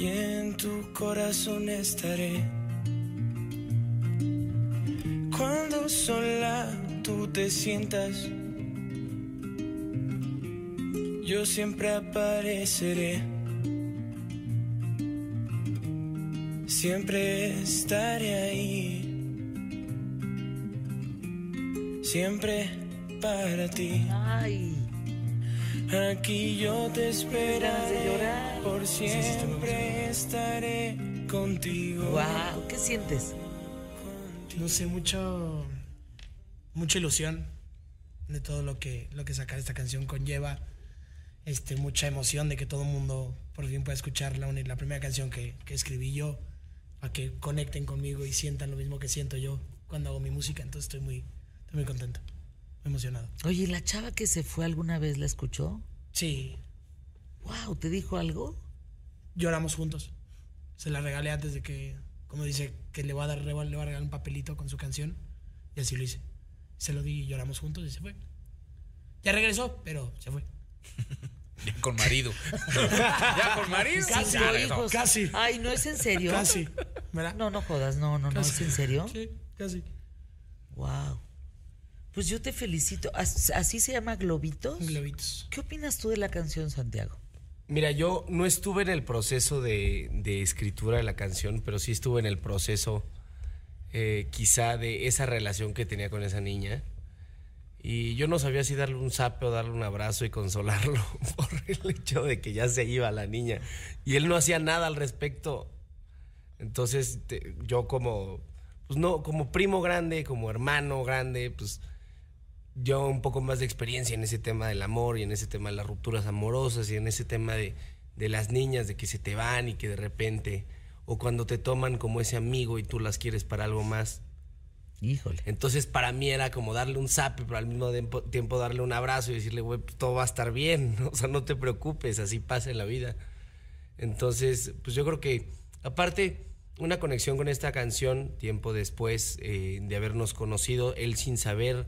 Y en tu corazón estaré. Cuando sola tú te sientas, yo siempre apareceré. Siempre estaré ahí. Siempre para ti.
Ay,
Aquí yo te esperaré. Por siempre estaré contigo.
wow, ¿qué sientes?
No sé, mucho. mucha ilusión de todo lo que, lo que sacar esta canción conlleva. Este, mucha emoción de que todo el mundo por fin pueda escuchar la, uni- la primera canción que, que escribí yo, para que conecten conmigo y sientan lo mismo que siento yo cuando hago mi música. Entonces estoy muy, estoy muy contento, muy emocionado.
Oye, ¿y ¿la chava que se fue alguna vez la escuchó?
Sí,
Wow, ¿te dijo algo?
lloramos juntos. Se la regalé antes de que, como dice, que le va a dar, le va a regalar un papelito con su canción. Y así lo hice. Se lo di y lloramos juntos y se fue. Ya regresó, pero se fue.
Ya con marido. ya con marido.
Casi,
Ya,
casi.
Ay, ¿no es en serio?
Casi. ¿Verdad?
No, no jodas, no, no, no, ¿es en serio?
Sí, casi.
Wow. Pues yo te felicito. ¿As- ¿Así se llama Globitos?
Globitos.
¿Qué opinas tú de la canción, Santiago?
Mira, yo no estuve en el proceso de, de escritura de la canción, pero sí estuve en el proceso eh, quizá de esa relación que tenía con esa niña. Y yo no sabía si darle un zape o darle un abrazo y consolarlo por el hecho de que ya se iba la niña. Y él no hacía nada al respecto. Entonces, te- yo como, pues no, como primo grande, como hermano grande, pues yo un poco más de experiencia en ese tema del amor y en ese tema de las rupturas amorosas y en ese tema de, de las niñas, de que se te van y que de repente, o cuando te toman como ese amigo y tú las quieres para algo más.
Híjole.
Entonces para mí era como darle un zap, pero al mismo tiempo, darle un abrazo y decirle, güey, pues, todo va a estar bien, o sea, no te preocupes, así pasa en la vida. Entonces, pues yo creo que, aparte, una conexión con esta canción, tiempo después eh, de habernos conocido, él sin saber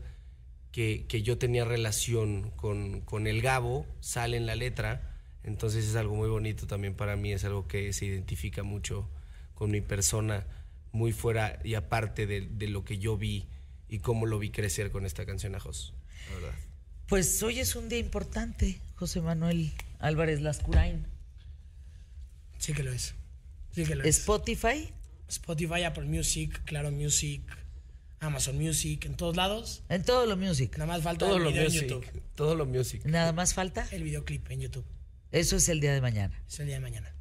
que, que yo tenía relación con, con el Gabo, sale en la letra, entonces es algo muy bonito también para mí, es algo que se identifica mucho con mi persona, muy fuera y aparte de, de lo que yo vi y cómo lo vi crecer con esta canción a Jos, la verdad.
Pues hoy es un día importante, José Manuel Álvarez Lascurain.
Sí que lo es. Sí que lo es.
Spotify,
Spotify, Apple Music, Claro Music, Amazon Music, en todos lados.
en todo lo music.
Nada más falta
Todo
el
lo
video en YouTube.
todo lo music.
Nada más falta.
El videoclip en YouTube.
Eso es el día de mañana.
Es el día de mañana.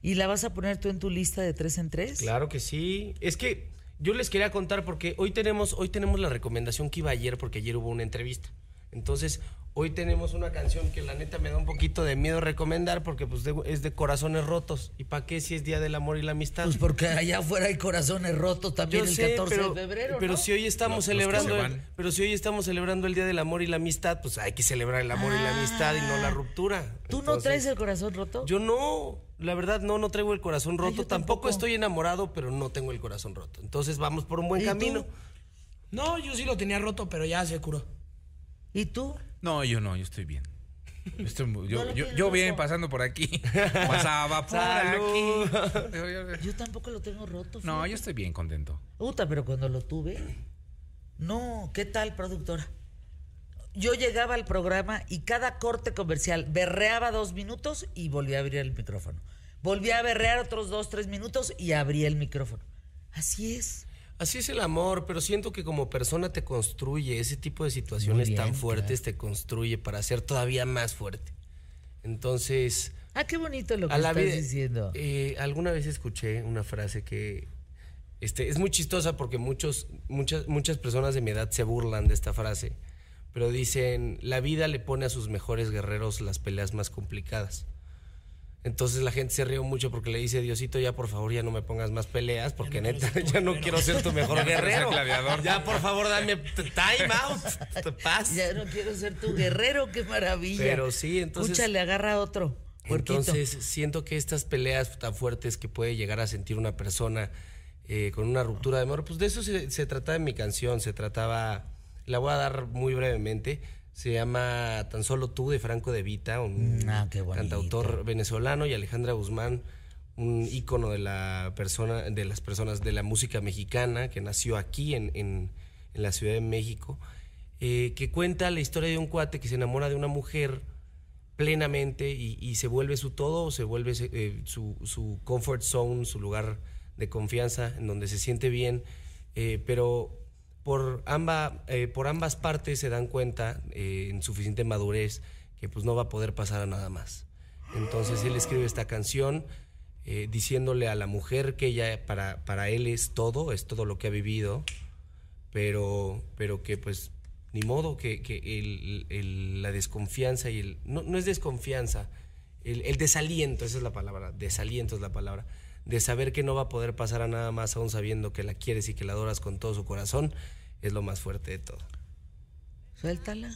¿Y la vas a poner tú en tu lista de tres en tres?
Claro que sí. Es que yo les quería contar porque hoy tenemos, hoy tenemos la recomendación que iba ayer porque ayer hubo una entrevista. Entonces, hoy tenemos una canción que la neta me da un poquito de miedo recomendar porque pues de- es de corazones rotos. ¿Y para qué si es Día del Amor y la Amistad?
Pues porque allá afuera hay corazones rotos también
Yo
el
sé,
14
pero,
de febrero.
pero
¿no?
si hoy estamos
Los-
celebrando, el- pero si hoy estamos celebrando el Día del Amor y la Amistad, pues hay que celebrar el amor y la amistad y no la ruptura.
Ah. ¿Tú no traes el corazón roto?
Yo no, la verdad no, no traigo el corazón roto. tampoco.
tampoco.
estoy enamorado, pero no tengo el corazón roto. Entonces vamos por un buen
¿Y
camino.
tú?
No, yo sí lo tenía roto, pero ya se curó.
¿Y tú?
No, yo no, yo estoy bien. Yo, estoy muy- yo,
No lo
yo,
tienes
yo bien pasando por aquí. Pasaba por
Salud.
aquí. Yo-
tampoco lo tengo roto.
No, yo estoy bien contento.
Puta, pero cuando lo tuve. No, ¿qué tal, productora? Yo llegaba al programa y cada corte comercial berreaba dos minutos y volvía a abrir el micrófono. Volvía a berrear otros dos, tres minutos y abría el micrófono. Así es.
Así es el amor, pero siento que como persona te construye, ese tipo de situaciones
bien,
tan fuertes te construye para ser todavía más fuerte. Entonces,
Ah, qué bonito lo que estás
vida,
diciendo.
eh, alguna vez escuché una frase que este, es muy chistosa porque muchos, muchas, muchas personas de mi edad se burlan de esta frase, pero dicen, la vida le pone a sus mejores guerreros las peleas más complicadas. Entonces la gente se rió mucho porque le dice, Diosito, ya por favor ya no me pongas más peleas, porque
no
neta, ya no
guerrero".
quiero ser tu mejor guerrero. Ya por favor dame time out, paz.
Ya no quiero ser tu guerrero, qué maravilla.
Pero sí, entonces-
Escúchale, agarra otro. puerquito.
Entonces, siento que estas peleas tan fuertes que puede llegar a sentir una persona eh, con una ruptura de amor, pues de eso se, se trataba en mi canción. Se trataba, la voy a dar muy brevemente. Se llama Tan solo tú de Franco de Vita, un
Mm, ah,
cantautor venezolano, y Alejandra Guzmán, un ícono de la persona, de las personas de la música mexicana, que nació aquí en, en- en la Ciudad de México, eh, que cuenta la historia de un cuate que se enamora de una mujer plenamente y, y se vuelve su todo, se vuelve eh, su, su comfort zone, su lugar de confianza, en donde se siente bien, eh, pero por, amba, eh, por ambas partes se dan cuenta eh, en suficiente madurez que pues no va a poder pasar a nada más. Entonces él escribe esta canción eh, diciéndole a la mujer que ella para, para él es todo, es todo lo que ha vivido, pero, pero que pues ni modo que, que la desconfianza y el... No, no es desconfianza, el, el desaliento, esa es la palabra, desaliento es la palabra, de saber que no va a poder pasar a nada más aún sabiendo que la quieres y que la adoras con todo su corazón, es lo más fuerte de todo.
Suéltala.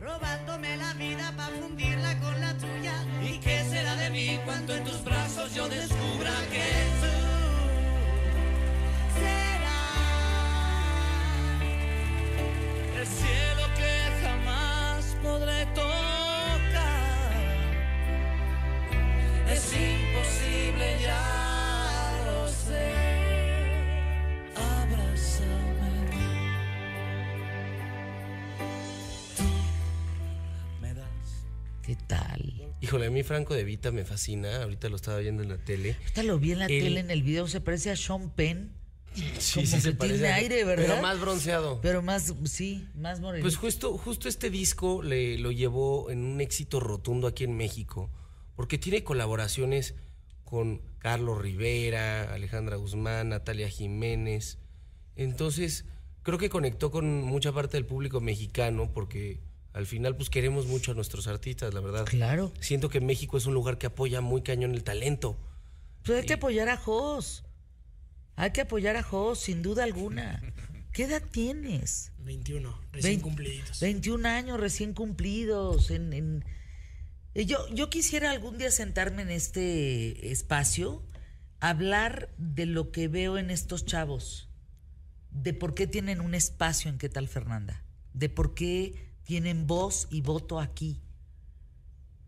robándome la vida para fundirla con la tuya. ¿Y qué será de mí cuando en tus brazos yo descubra que tú
Híjole, a mí Franco de Vita me fascina, ahorita lo estaba viendo en la tele.
Ahorita lo vi en la
El-
tele, en el video, se parece a Sean Penn.
Sí,
Como
sí
que
se parece
tiene
a-
aire, ¿verdad?
Pero más bronceado.
Pero más, sí, más moreno.
Pues justo, justo este disco le, lo llevó en un éxito rotundo aquí en México, porque tiene colaboraciones con Carlos Rivera, Alejandra Guzmán, Natalia Jiménez. Entonces, creo que conectó con mucha parte del público mexicano, porque al final pues queremos mucho a nuestros artistas, la verdad.
Claro.
Siento que México es un lugar que apoya muy cañón el talento.
Pues hay que apoyar a Jos. Hay que apoyar a Jos, sin duda alguna. ¿Qué edad tienes?
21, recién cumpliditos.
21 años recién cumplidos. En, en- Eh, Yo, yo quisiera algún día sentarme en este espacio, hablar de lo que veo en estos chavos, de por qué tienen un espacio en qué tal Fernanda, de por qué tienen voz y voto aquí.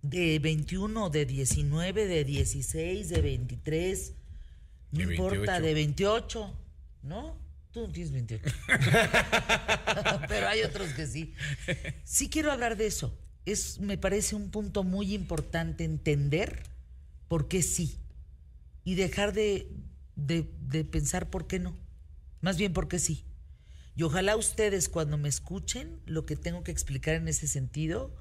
De 21, de 19, de 16, de 23, no
De
importa,
28.
de 28, ¿no? Tú no tienes 28. Pero hay otros que sí. Sí quiero hablar de eso. Es, me parece un punto muy importante entender por qué sí y dejar de, de- de pensar por qué no. Más bien por qué sí. Y ojalá ustedes cuando me escuchen lo que tengo que explicar en ese sentido,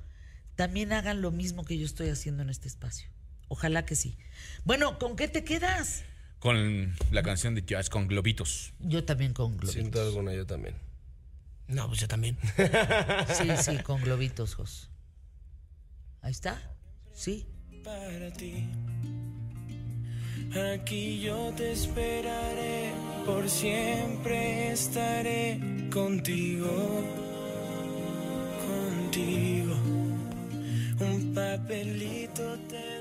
también hagan lo mismo que yo estoy haciendo en este espacio. Ojalá que sí. Bueno, ¿con qué te quedas?
Con la canción de Jazz con Globitos.
Yo también con
Sin
globitos.
duda alguna, yo también.
No, pues yo también.
Sí, sí, con globitos, Jos. Ahí está. Sí.
para ti. Aquí yo te esperaré, por siempre estaré contigo, contigo. Un papelito te